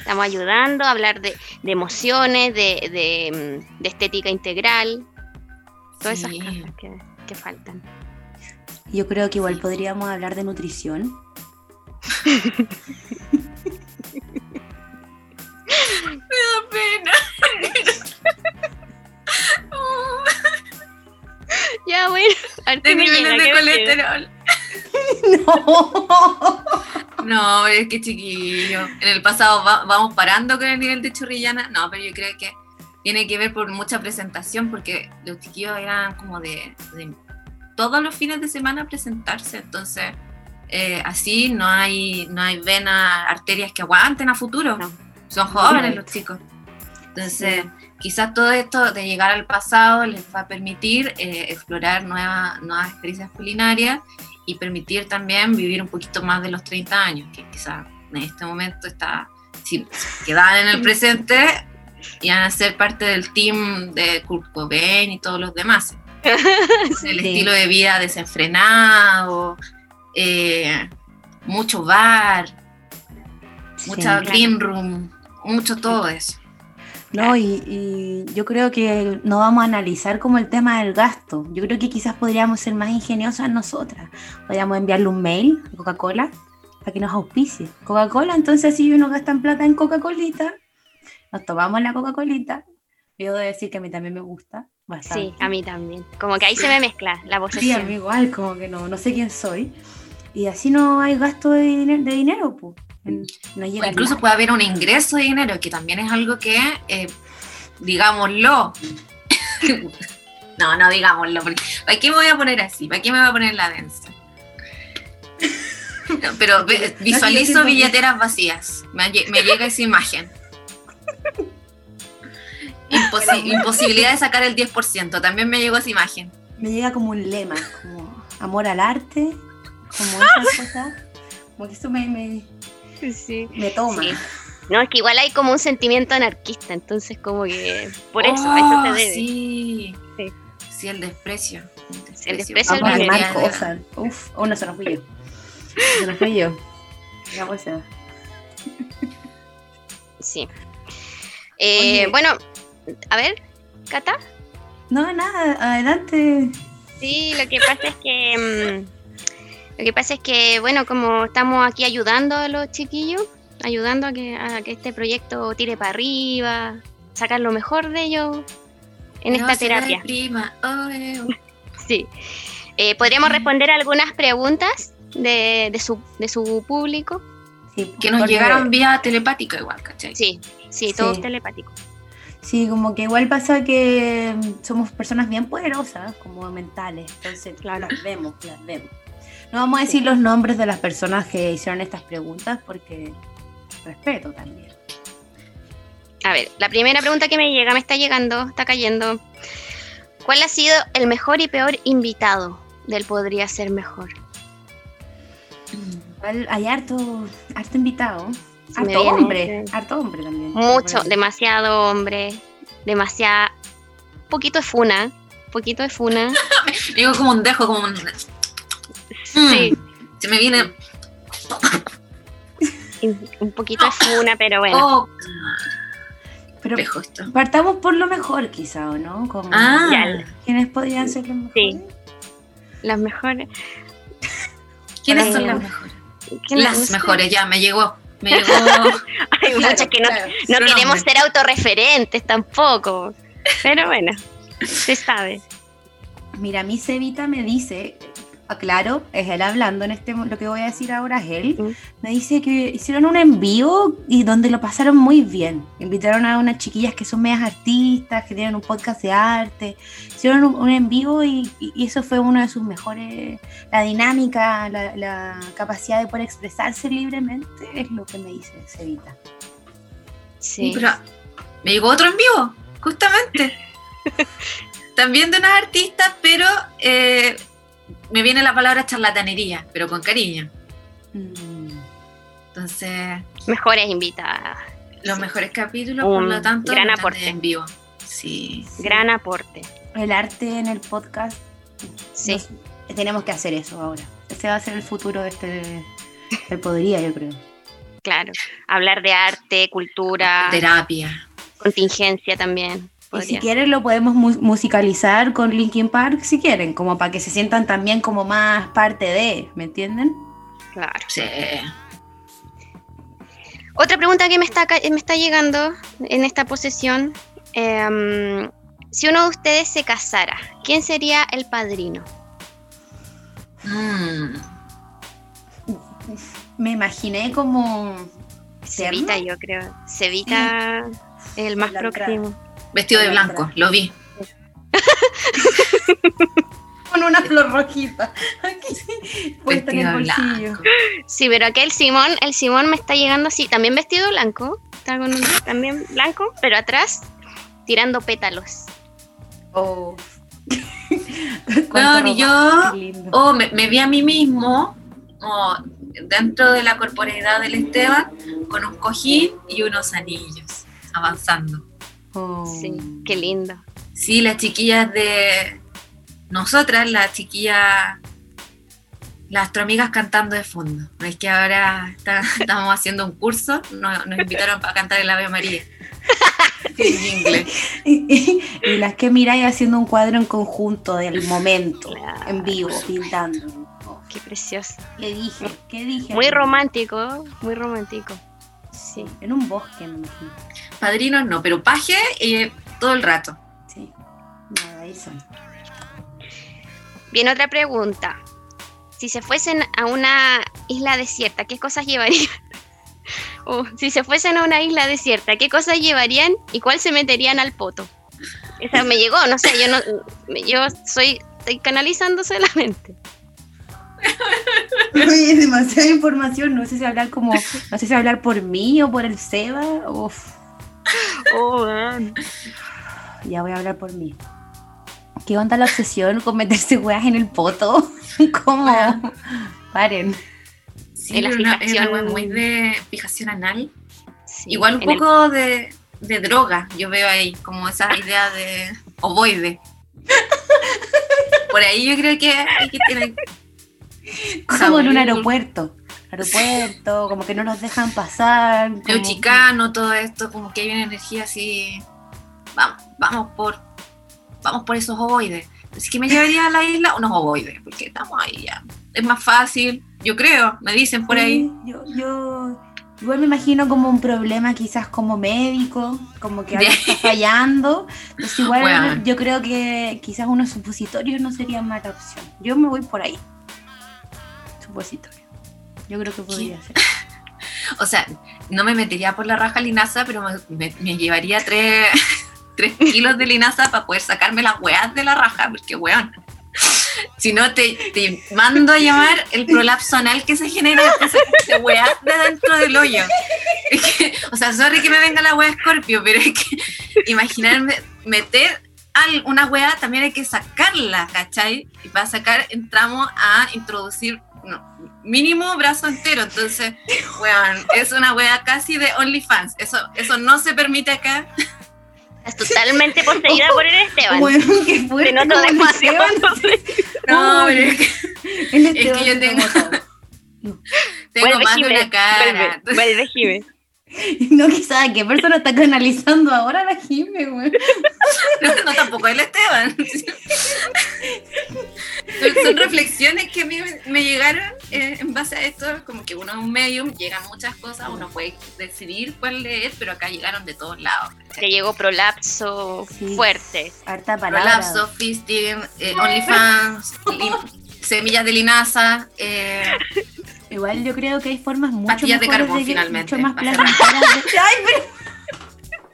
Estamos ayudando a hablar de, de emociones, de, de, mm, de estética integral. Todas Sí. esas cosas que, que faltan. Yo creo que igual podríamos hablar de nutrición. pena. Ya, bueno. de me niveles de ¿qué me colesterol. No. No, es que chiquillo. En el pasado va- vamos parando con el nivel de churrillana. No, pero yo creo que tiene que ver por mucha presentación, porque los chiquillos eran como de, de todos los fines de semana presentarse. Entonces, eh, así no hay, no hay venas, arterias que aguanten a futuro. No. Son jóvenes los chicos. Entonces, quizás todo esto de llegar al pasado les va a permitir eh, explorar nuevas, nuevas experiencias culinarias y permitir también vivir un poquito más de los 30 años, que quizás en este momento está, si quedan en el presente, y van a ser parte del team de Kurt Cobain y todos los demás. El estilo de vida desenfrenado, eh, mucho bar, mucha Sí. green room, mucho todo eso. No, y, y yo creo que no vamos a analizar como el tema del gasto. Yo creo que quizás podríamos ser más ingeniosas nosotras. Podríamos enviarle un mail a Coca-Cola para que nos auspicie. Coca-Cola, entonces si uno gasta en plata en Coca-Colita, nos tomamos la Coca-Colita. Yo debo decir que a mí también me gusta. Bastante. Sí, a mí también. Como que ahí se me mezcla la Sí, a mí igual, como que no, no sé quién soy. Y así no hay gasto de, diner- de dinero, pues. No O incluso puede haber un ingreso de dinero, que también es algo que, eh, digámoslo. no, no digámoslo, porque ¿para qué me voy a poner así? ¿Para qué me voy a poner la densa? No, pero visualizo billeteras vacías. Me llega esa imagen. Imposi- imposibilidad de sacar el 10%. También me llegó esa imagen. Me llega como un lema, como amor al arte, como esas cosas. Como que eso me, me, Sí. me toma. Sí. No, es que igual hay como un sentimiento anarquista, entonces como que por eso, a eso se Oh, debe. Sí. Sí. Sí, el desprecio. El desprecio Vamos a al quemar Debería de- cosas. Uf, oh, no, se nos fui yo. Se nos fui yo. Digamos eso. Sí. Eh, bueno, a ver, Cata. No, nada, adelante. Sí, lo que pasa es que mm, lo que pasa es que bueno, como estamos aquí ayudando a los chiquillos, ayudando a que, a que este proyecto tire para arriba, sacar lo mejor de ellos en No esta terapia. deprima, oh, eh, oh. Sí. Eh, ¿Podríamos responder algunas preguntas de, de su, de su público? Sí, Que nos llegaron vía telepática igual, ¿cachai? Sí, sí, Sí. todo telepático. Sí, como que igual pasa que mm, somos personas bien poderosas, como mentales, entonces Claro. las vemos, las vemos. No vamos a decir los nombres de las personas que hicieron estas preguntas porque respeto también. A ver, la primera pregunta que me llega, me está llegando, está cayendo. ¿Cuál ha sido el mejor y peor invitado del Podría Ser Mejor? Hay harto, harto invitado, Se harto hombre, harto hombre también. Mucho, demasiado hombre, demasiado... poquito de funa, poquito de funa. Digo como un dejo, como un... Sí, Se me viene... un- poquito de funa, pero bueno. Oh, Pero esto. partamos por lo mejor quizá, ¿o no? Como, Ah. ¿Quiénes podrían ser los mejores? Sí. Las mejores... ¿quiénes Ay, son las mejores? ¿quién- no Las sé? mejores, ya, me llegó. Me llegó... Hay muchas que no, no queremos hombre. ser autorreferentes tampoco. Pero bueno, se sabe. Mira, mi Cevita me dice, aclaro, es él hablando en este, lo que voy a decir ahora es él, Mm. me dice que hicieron un envío y donde lo pasaron muy bien. Invitaron a unas chiquillas que son medias artistas, que tienen un podcast de arte, hicieron un, un en vivo y, y eso fue uno de sus mejores, la dinámica, la, la capacidad de poder expresarse libremente es lo que me dice Cevita. Sí. Pero me llegó otro en vivo, justamente. También de unas artistas, pero eh, me viene la palabra charlatanería, pero con cariño. Mm. Entonces, Mejores invitadas. los Sí. mejores capítulos, por Un lo tanto, gran aporte. en vivo. Sí. Gran aporte. El arte en el podcast Sí. Nos- tenemos que hacer eso ahora. Ese va a ser el futuro de este. del podría, yo creo. Claro. Hablar de arte, cultura, Terapia. contingencia también. Y si quieren lo podemos mu- musicalizar con Linkin Park, si quieren, como para que se sientan también como más parte de, ¿me entienden? Claro. Sí. Otra pregunta que me está, me está llegando en esta posesión. em, si uno de ustedes se casara, ¿quién sería el padrino? Mm. Me imaginé como. Cevita, ¿Tierno? yo creo. Cevita es el más La próximo. Vestido de La blanco, lo vi. Con una flor rojita. Aquí sí, puesta en el Vestido bolsillo. blanco. Sí, pero aquel Simón, el Simón me está llegando así, también vestido blanco, está con un también blanco, pero atrás tirando pétalos. Oh. No, ni yo. Oh, me, me vi a mí mismo oh, dentro de la corporeidad del Esteban con un cojín y unos anillos avanzando. Oh. Sí, qué lindo. Sí, las chiquillas de nosotras, las chiquillas, las astroamigas cantando de fondo. Es que ahora está- estamos haciendo un curso, nos, nos invitaron para cantar el Ave María. Jingle. y, y las que miráis haciendo un cuadro en conjunto del momento, Claro. en vivo, pintando. Qué precioso. ¿Qué dije? ¿Qué dije? Muy romántico, muy romántico. Sí, en un bosque, me imagino. Padrinos no, pero paje eh, todo el rato. Sí. Nada, ahí son. Bien, otra pregunta. Si se fuesen a una isla desierta, ¿qué cosas llevarían? O, si se fuesen a una isla desierta, ¿qué cosas llevarían y cuál se meterían al poto? Esa me llegó, no sé, yo no, yo soy, estoy canalizando solamente. Oye, es demasiada información. No sé si hablar como. No sé si hablar por mí o por el Seba. Uf, Oh, ya voy a hablar por mí. ¿Qué onda la obsesión con meterse weas en el poto? ¿Cómo? Paren. Sí, la una- fijación- muy de fijación anal. Sí, Igual un el- poco de, de droga, yo veo ahí, como esa idea de ovoide. Por ahí yo creo que hay que tener. Como en un aeropuerto. Aeropuerto, como que no nos dejan pasar. Como- chicano, todo esto, como que hay una energía así. Vamos, vamos por. Vamos por esos ovoides. Así que me llevaría a la isla unos ovoides, porque estamos ahí ya. Es más fácil, yo creo, me dicen por ahí. Yo, yo igual me imagino como un problema quizás como médico, como que algo está fallando. Entonces igual Bueno. yo creo que quizás unos supositorios no serían mala opción. Yo me voy por ahí. Supositorio. Yo creo que podría ser. O sea, no me metería por la raja linaza, pero me, me- me llevaría tres, tres kilos de linaza para poder sacarme las weas de la raja, porque weón. Si no, te, te mando a llamar el prolapso anal que se genera de weas de dentro del hoyo. Es que, o sea, sorry que me venga la wea Scorpio, pero es que imaginarme meter al- una wea también hay que sacarla, ¿cachai? Y para sacar entramos a introducir no, mínimo brazo entero. Entonces, weón, es una wea casi de OnlyFans. Eso, eso no se permite acá. Estás totalmente poseída por el Esteban. Bueno, qué fuerte. Te noto como el demasiado. Esteban. No, Uy. pero es que Es yo tengo- tengo Vuelve, más de una cara. Vuelve, vuelve, Jime. No, quizás, ¿qué persona está canalizando ahora la Jime, güey? No, no, tampoco el Esteban. Son, son reflexiones que a mí me, llegaron eh, en base a esto, como que uno es un medium, llegan muchas cosas, uno puede decidir cuál leer, pero acá llegaron de todos lados. Te llegó prolapso Sí. fuerte. Harta palabra. Prolapso, fisting, eh, OnlyFans, semillas de linaza, eh, Igual yo creo que hay formas mucho Pastillas de carbón, finalmente, mucho más para placenteras de- ¡Ay, pero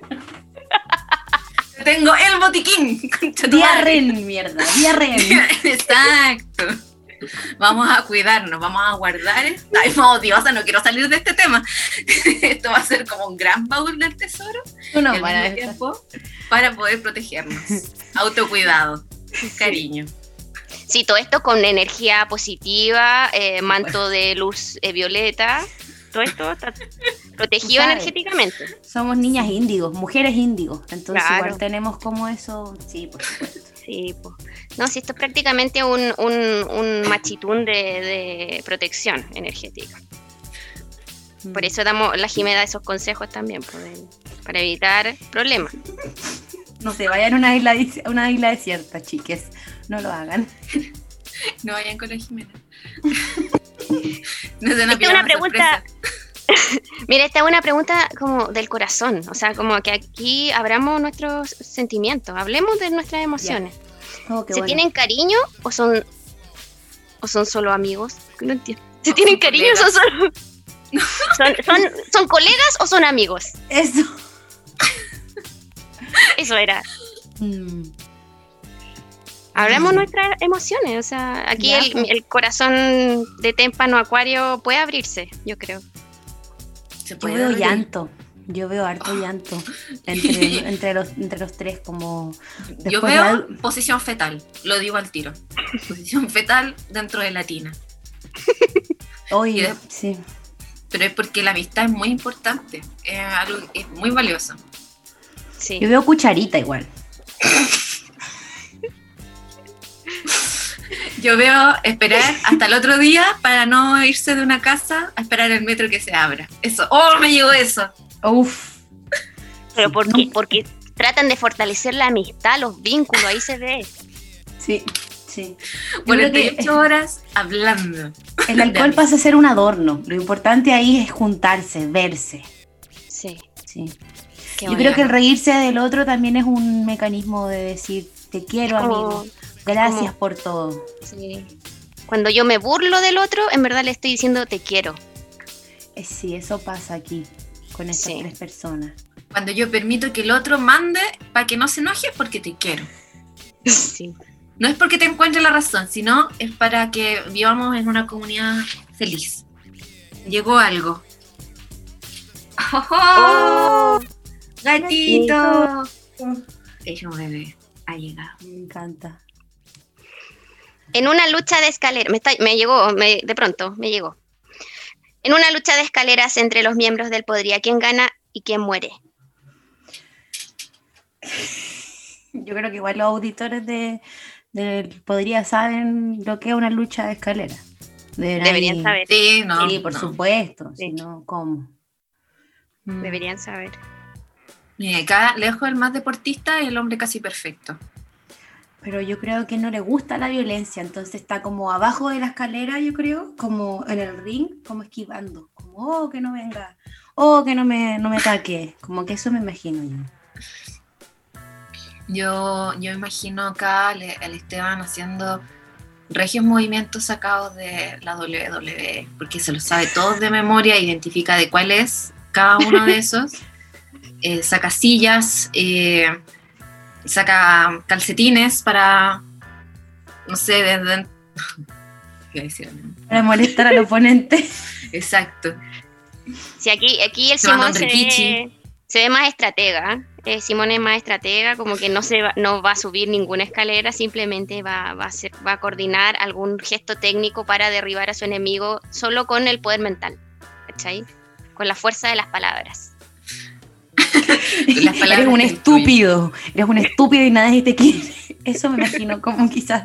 tengo el botiquín. Diarren, mierda, diarren. Exacto. Vamos a cuidarnos, vamos a guardar. Ay, no, odiosa, no quiero salir de este tema. Esto va a ser como un gran baúl del tesoro No, y no, al para para poder protegernos. Autocuidado, cariño. Sí, todo esto con energía positiva, eh, manto de luz eh, violeta. Todo esto está protegido energéticamente. Somos niñas índigos, mujeres índigos. Entonces Claro. igual tenemos como eso. Sí, por supuesto. Sí, po. No, si esto es prácticamente un, un, un machitún de, de protección energética. Por eso damos, la Jimena esos consejos también, para evitar problemas. No se vayan a una isla, una isla desierta, chiques. No lo hagan. No vayan con la Jimena. No se Esta es una pregunta- sorpresa. Mira, esta es una pregunta como del corazón, o sea, como que aquí abramos nuestros sentimientos, hablemos de nuestras emociones. Oh, ¿Se bueno. tienen cariño o son o son solo amigos? No entiendo. ¿Se tienen son cariño o son solo ¿Son, son, son colegas o son amigos? Eso. Eso era. Mm. Hablamos Mm. nuestras emociones, o sea, aquí Ya, el, pues. el corazón de témpano acuario puede abrirse, yo creo. Se Yo puede veo abrir. llanto. Yo veo harto llanto entre, entre, los, entre los tres, como. Yo veo posición fetal, lo digo al tiro. Posición fetal dentro de la tina. Oye, de- sí. Pero es porque la amistad es muy importante, es algo es muy valioso. Sí. Yo veo cucharita igual. Yo veo esperar hasta el otro día para no irse de una casa a esperar el metro que se abra. Eso, oh, me llegó eso. Uf. Pero ¿por qué? Porque tratan de fortalecer la amistad, los vínculos, ahí se ve. Sí, sí. Yo creo que 48 horas hablando. el alcohol pasa a ser un adorno. Lo importante ahí es juntarse, verse. Sí. Sí. qué Yo creo que el reírse del otro también es un mecanismo de decir, te quiero, Como- amigo. Gracias como- por todo. Sí. Cuando yo me burlo del otro, en verdad le estoy diciendo te quiero. Eh, Sí, eso pasa aquí con estas Sí. tres personas. Cuando yo permito que el otro mande para que no se enoje, es porque te quiero. Sí. No es porque te encuentre la razón, sino es para que vivamos en una comunidad feliz. Llegó algo. ¡Oh! ¡Gatito! Ella un bebé ha llegado. Me encanta. En una lucha de escaleras, me, está- me llegó, me- de pronto, me llegó. En una lucha de escaleras entre los miembros del Podría, ¿quién gana y quién muere? Yo creo que igual los auditores de, del Podría saben lo que es una lucha de escalera. Deberían, Deberían saber, Sí, no. Sí, por no. supuesto. Sí. Si no, ¿cómo? Deberían saber. Mira, acá lejos el más deportista es el hombre casi perfecto. Pero yo creo que no le gusta la violencia, entonces está como abajo de la escalera, yo creo, como en el ring, como esquivando, como, oh, que no venga, oh, que no me, no me ataque, como que eso me imagino yo. Yo, yo imagino acá al, al Esteban haciendo regios movimientos sacados de la WWE, porque se los sabe todos de memoria, identifica de cuál es cada uno de esos, eh, saca sillas, eh, saca calcetines para, no sé, desde... ¿Qué iba a decir? Para molestar al oponente. Exacto. Sí, aquí, aquí el Se Simón se ve, rikichi. se ve más estratega. eh, Simón es más estratega, como que no, se va, no va a subir ninguna escalera, simplemente va, va, a hacer, va a coordinar algún gesto técnico para derribar a su enemigo solo con el poder mental, ¿cachai? Con la fuerza de las palabras. Las eres un estúpido, eres un estúpido y nadie te quiere. Eso me imagino como quizás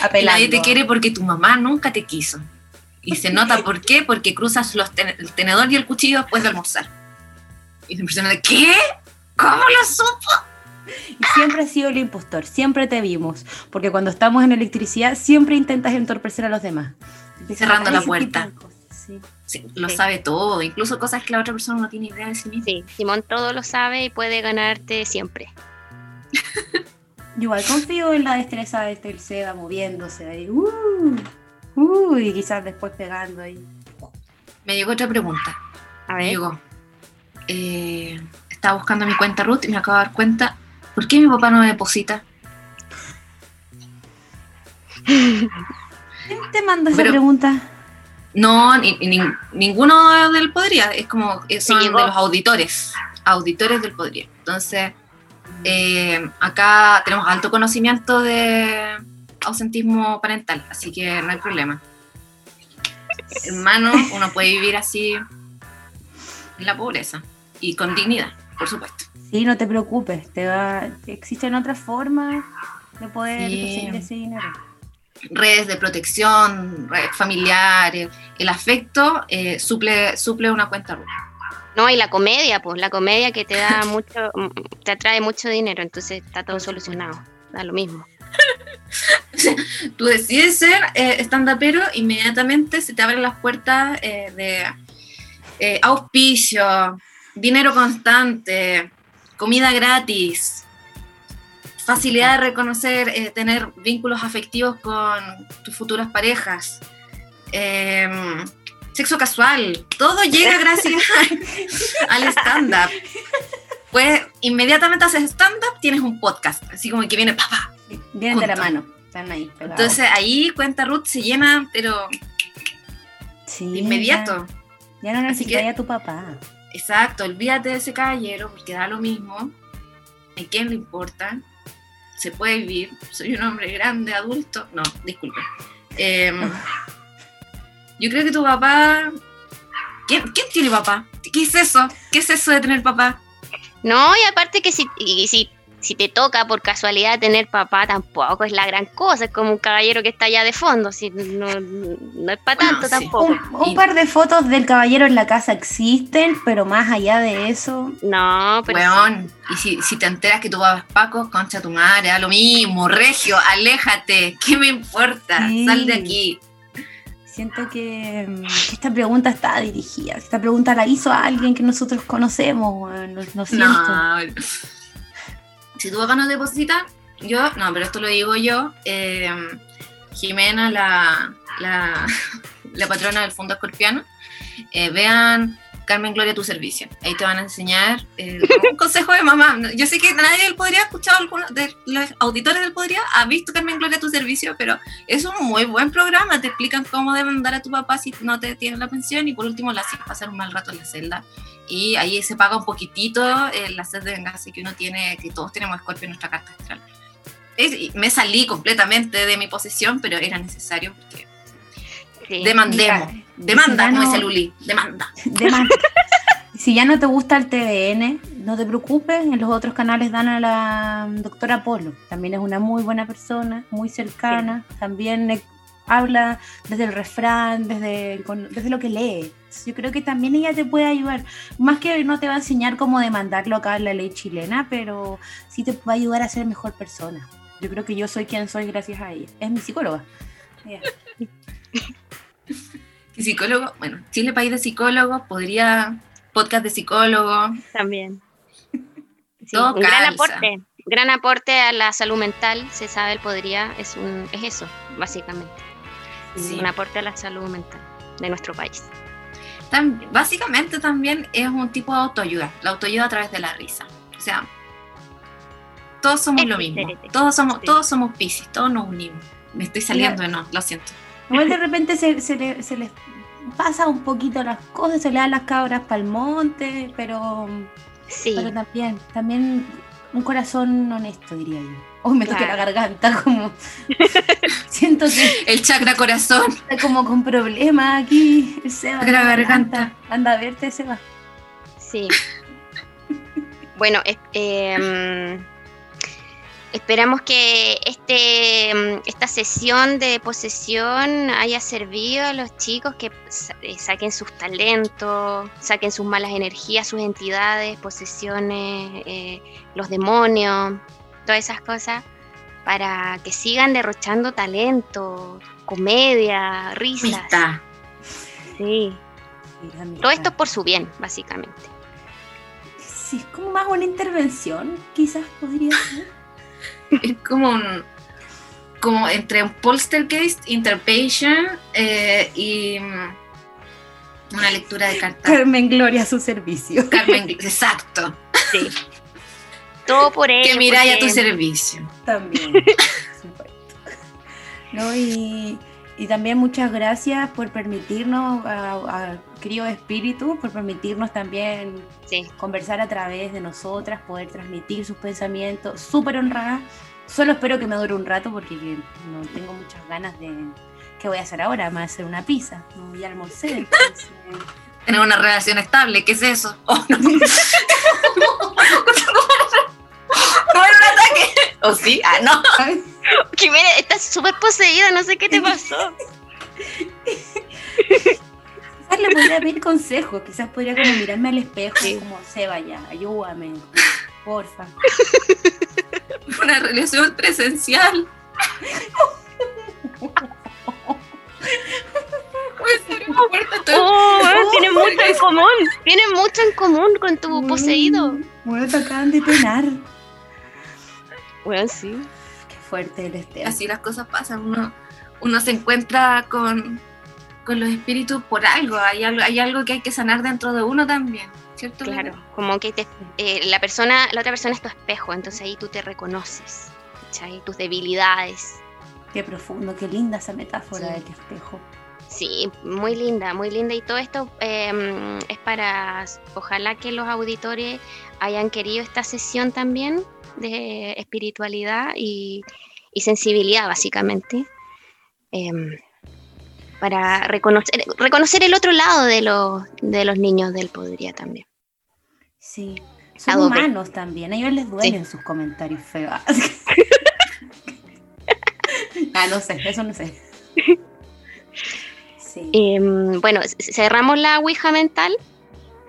apelando. nadie te quiere porque tu mamá nunca te quiso. Y se nota por qué, porque cruzas los ten- el tenedor y el cuchillo después de almorzar. Y la persona de, ¿qué? ¿Cómo lo supo? Y siempre has sido el impostor, siempre te vimos, porque cuando estamos en electricidad siempre intentas entorpecer a los demás. Cerrando la puerta. sí. Sí, lo Sí. sabe todo, incluso cosas que la otra persona no tiene idea de sí misma. Sí, Simón todo lo sabe y puede ganarte siempre. Yo igual confío en la destreza de este Seba moviéndose ahí. Uh, uh, y quizás después pegando ahí. Me llegó otra pregunta. A Me ver. llegó. Eh, estaba buscando mi cuenta Ruth y me acabo de dar cuenta. ¿Por qué mi papá no me deposita? ¿Quién te manda esa pregunta? No, ni- ni- ninguno del Podría. Es como, eh, son de los auditores. Auditores del Podría. Entonces, eh, acá tenemos alto conocimiento de ausentismo parental, así que no hay problema. Hermano, uno puede vivir así en la pobreza y con dignidad, por supuesto. Sí, no te preocupes, te va... existen otras formas de poder Sí. conseguir ese dinero. Redes de protección, redes familiares, el afecto eh, suple, suple una cuenta RUT. No, y la comedia, pues la comedia que te da mucho, te atrae mucho dinero, entonces está todo solucionado. Da lo mismo. Tú decides ser eh, stand-upero, inmediatamente se te abren las puertas eh, de eh, auspicio, dinero constante, comida gratis, facilidad de reconocer, eh, tener vínculos afectivos con tus futuras parejas, em, sexo casual, todo llega gracias al stand-up. Pues inmediatamente haces stand-up, tienes un podcast, así como que viene papá. Vienen de la mano, están ahí pegados. Entonces ahí cuenta Ruth se llena, pero Sí, de inmediato. Ya, ya no necesitas a tu papá. Exacto, olvídate de ese caballero porque da lo mismo. ¿A quién le importa? Se puede vivir. Soy un hombre grande, adulto. No, disculpe. Em, yo creo que tu papá. ¿Quién, quién tiene papá? ¿Qué es eso? ¿Qué es eso de tener papá? No, y aparte que si, y si si te toca por casualidad tener papá, tampoco es la gran cosa, es como un caballero que está allá de fondo, si no, no es para Bueno, tanto sí. tampoco. Un, un par de fotos del caballero en la casa existen, pero más allá de eso, No, pero Weón, y si, si te enteras que tu papá es Paco, concha tu madre, da lo mismo, regio, aléjate, ¿qué me importa? Sí. Sal de aquí. siento que, mm, que esta pregunta está dirigida. Esta pregunta la hizo alguien que nosotros conocemos, lo, lo siento. No, si tu papá no deposita, yo, no, pero esto lo digo yo, eh, Jimena, la, la, la patrona del Fondo Escorpiano, eh, vean Carmen Gloria tu servicio. Ahí te van a enseñar eh, un consejo de mamá. Yo sé que nadie del Podría ha escuchado, alguno de los auditores del Podría ha visto Carmen Gloria tu servicio, pero es un muy buen programa. Te explican cómo deben dar a tu papá si no te tienen la pensión y por último la hacen pasar un mal rato en la celda. Y ahí se paga un poquitito eh, la sed de venganza que uno tiene, que todos tenemos Scorpio en nuestra carta astral. Es- me salí completamente de mi posesión, pero era necesario porque sí. demandemos. Mira, Demanda, si ya como no- dice Luli, demanda. Demanda. si ya no te gusta el TVN, no te preocupes, en los otros canales dan a la doctora Polo. También es una muy buena persona, muy cercana. También habla desde el refrán, desde, el desde lo que lee. Yo creo que también ella te puede ayudar. Más que no te va a enseñar cómo demandarlo acá en la ley chilena, pero sí te va a ayudar a ser mejor persona. Yo creo que yo soy quien soy gracias a ella. Es mi psicóloga. Psicólogo, bueno, Chile País de Psicólogos, podría, podcast de psicólogo, También. Sí, un gran aporte. Gran aporte a la salud mental, se sabe, el podría, es, un, es eso, básicamente. Sí. Un aporte a la salud mental de nuestro país. Básicamente también es un tipo de autoayuda, la autoayuda a través de la risa. O sea, todos somos Es lo mismo, todos somos, Sí. todos somos piscis, todos nos unimos. Me estoy saliendo de no, lo siento. Igual de repente se, se, le- se les pasa un poquito las cosas, se le dan las cabras para el monte, pero, Sí, pero también, también un corazón honesto, diría yo. Hoy me toqué la Claro. garganta, como siento que El chakra corazón, está como con problemas aquí. El Seba, la garganta. Anda a verte, Seba. sí. bueno, em, esperamos que este, em, esta sesión de posesión haya servido a los chicos que eh, saquen sus talentos, saquen sus malas energías, sus entidades, posesiones, eh, los demonios, todas esas cosas, para que sigan derrochando talento, comedia, risas. amistad. Sí. Todo esto es por su bien, básicamente. Sí, es como más una intervención, quizás podría ser. Es como un como entre un poltergeist, interpatient eh, y mm, una lectura de cartas. Carmen Gloria a su servicio. Carmen, exacto. Sí. Todo por él. Que miráis a tu servicio. También, por supuesto. ¿No? Y, y también muchas gracias por permitirnos, a, a querido espíritu, por permitirnos también Sí, conversar a través de nosotras, poder transmitir sus pensamientos. Súper honrada. Solo espero que me dure un rato porque no tengo muchas ganas de... ¿Qué voy a hacer ahora? Me voy a hacer una pizza. No voy a almorzar. entonces- Tener una relación estable, ¿qué es eso? Oh, no. no era un ataque. ¿O sí? Ah, no. Jimena, estás súper poseída, no sé qué te pasó. Quizás le podría pedir consejos, quizás podría como mirarme al espejo, Sí. como se vaya, ayúdame, porfa. Una relación presencial. Oh, bueno, tienen Oh, mucho en común. Tienen mucho en común con tu poseído. Bueno, te acaban de penar. Bueno, sí. Qué fuerte el Esteban. Así las cosas pasan. Uno, uno se encuentra con, con los espíritus por algo. Hay, algo. hay algo que hay que sanar dentro de uno también. ¿Cierto? Claro, como que te, eh, la persona, la otra persona es tu espejo, entonces ahí tú te reconoces, ¿cachai? Tus debilidades. Qué profundo, qué linda esa metáfora Sí. del espejo. Sí, muy linda, muy linda. Y todo esto eh, es para, ojalá que los auditores hayan querido esta sesión también de espiritualidad y, y sensibilidad, básicamente. Em, para reconocer, reconocer el otro lado de los, de los niños del podría también. Sí. Son humanos también, a ellos les duelen sus comentarios feos. ah, no sé, eso no sé. Sí. Em, bueno, cerramos la Ouija mental.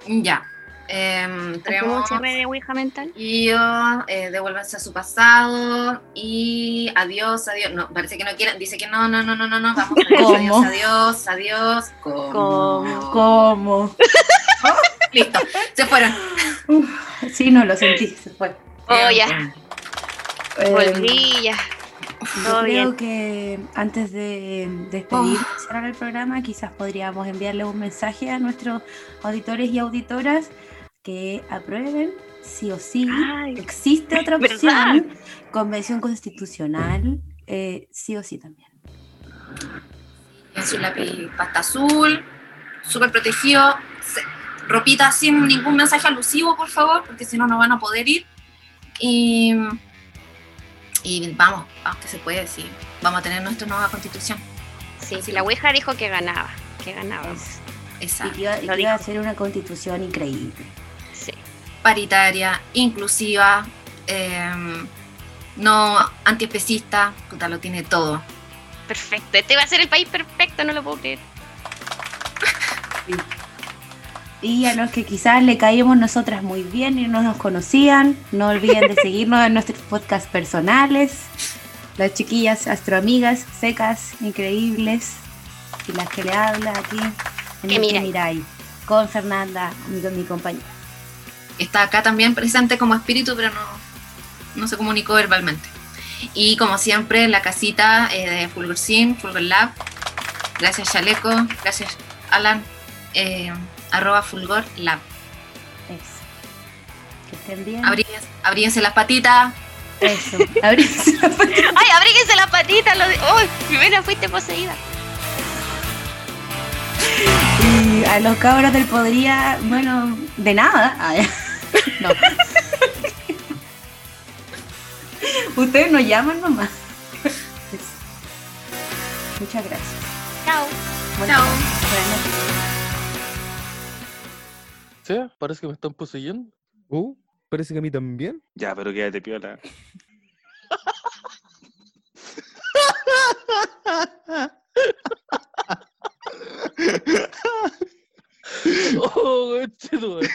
Ya. Em, ¿Hacemos tenemos un cierre de Ouija mental? y eh, devuélvanse a su pasado y adiós, adiós. No, parece que no quieren. Dice que no, no, no, no, no, no. Vamos, ¿Cómo? adiós, adiós, adiós. ¿Cómo? ¿Cómo? ¿Cómo? Listo, se fueron. Uf, sí, no lo sentí, se fue. Oh, ya, Eh, volví, ya. Yo Todo creo bien. que antes de despedir, cerrar el programa, quizás podríamos enviarle un mensaje a nuestros auditores y auditoras que aprueben, sí o sí. Ay, Existe otra ¿verdad? opción, convención constitucional, eh, sí o sí también. En su lápiz pasta azul, súper protegido. Ropita sin ningún mensaje alusivo, por favor, porque si no, no van a poder ir. Y, y vamos, vamos que se puede, sí. Vamos a tener nuestra nueva constitución. sí, sí, la Ouija dijo que ganaba, que ganaba. Y Exacto. que iba, y lo que iba a ser una constitución increíble. Paritaria, inclusiva, em, no antiespecista, puta, lo tiene todo. Perfecto, este va a ser el país perfecto, no lo puedo creer. Y a los que quizás le caímos nosotras muy bien y no nos conocían, no olviden de seguirnos en nuestros podcasts personales. Las chiquillas astroamigas, secas, increíbles. Y las que le habla aquí en Que el Mirai. Que Mirai, con Fernanda, mi, mi compañera. Está acá también presente como espíritu, pero no, no se comunicó verbalmente. Y como siempre, la casita eh, de Fulgor Sim, Fulgor Lab. Gracias Chaleco, gracias Alan, eh, arroba Fulgor Lab. Eso. Que estén bien. Abríguense, abríguense las patitas. Eso. Abrirse la puerta. ¡Ay, abríguense la patita! Lo de... ¡Oh, primera fuiste poseída! Y a los cabros del podría, bueno, de nada. No. Ustedes nos llaman nomás. Muchas gracias. Chao. Buenas Chao. noches. Buenas noches. ¿Sí? Parece que me están poseyendo. Uh, parece que a mí también. Ya, pero quédate piola. Oh, conchetumare.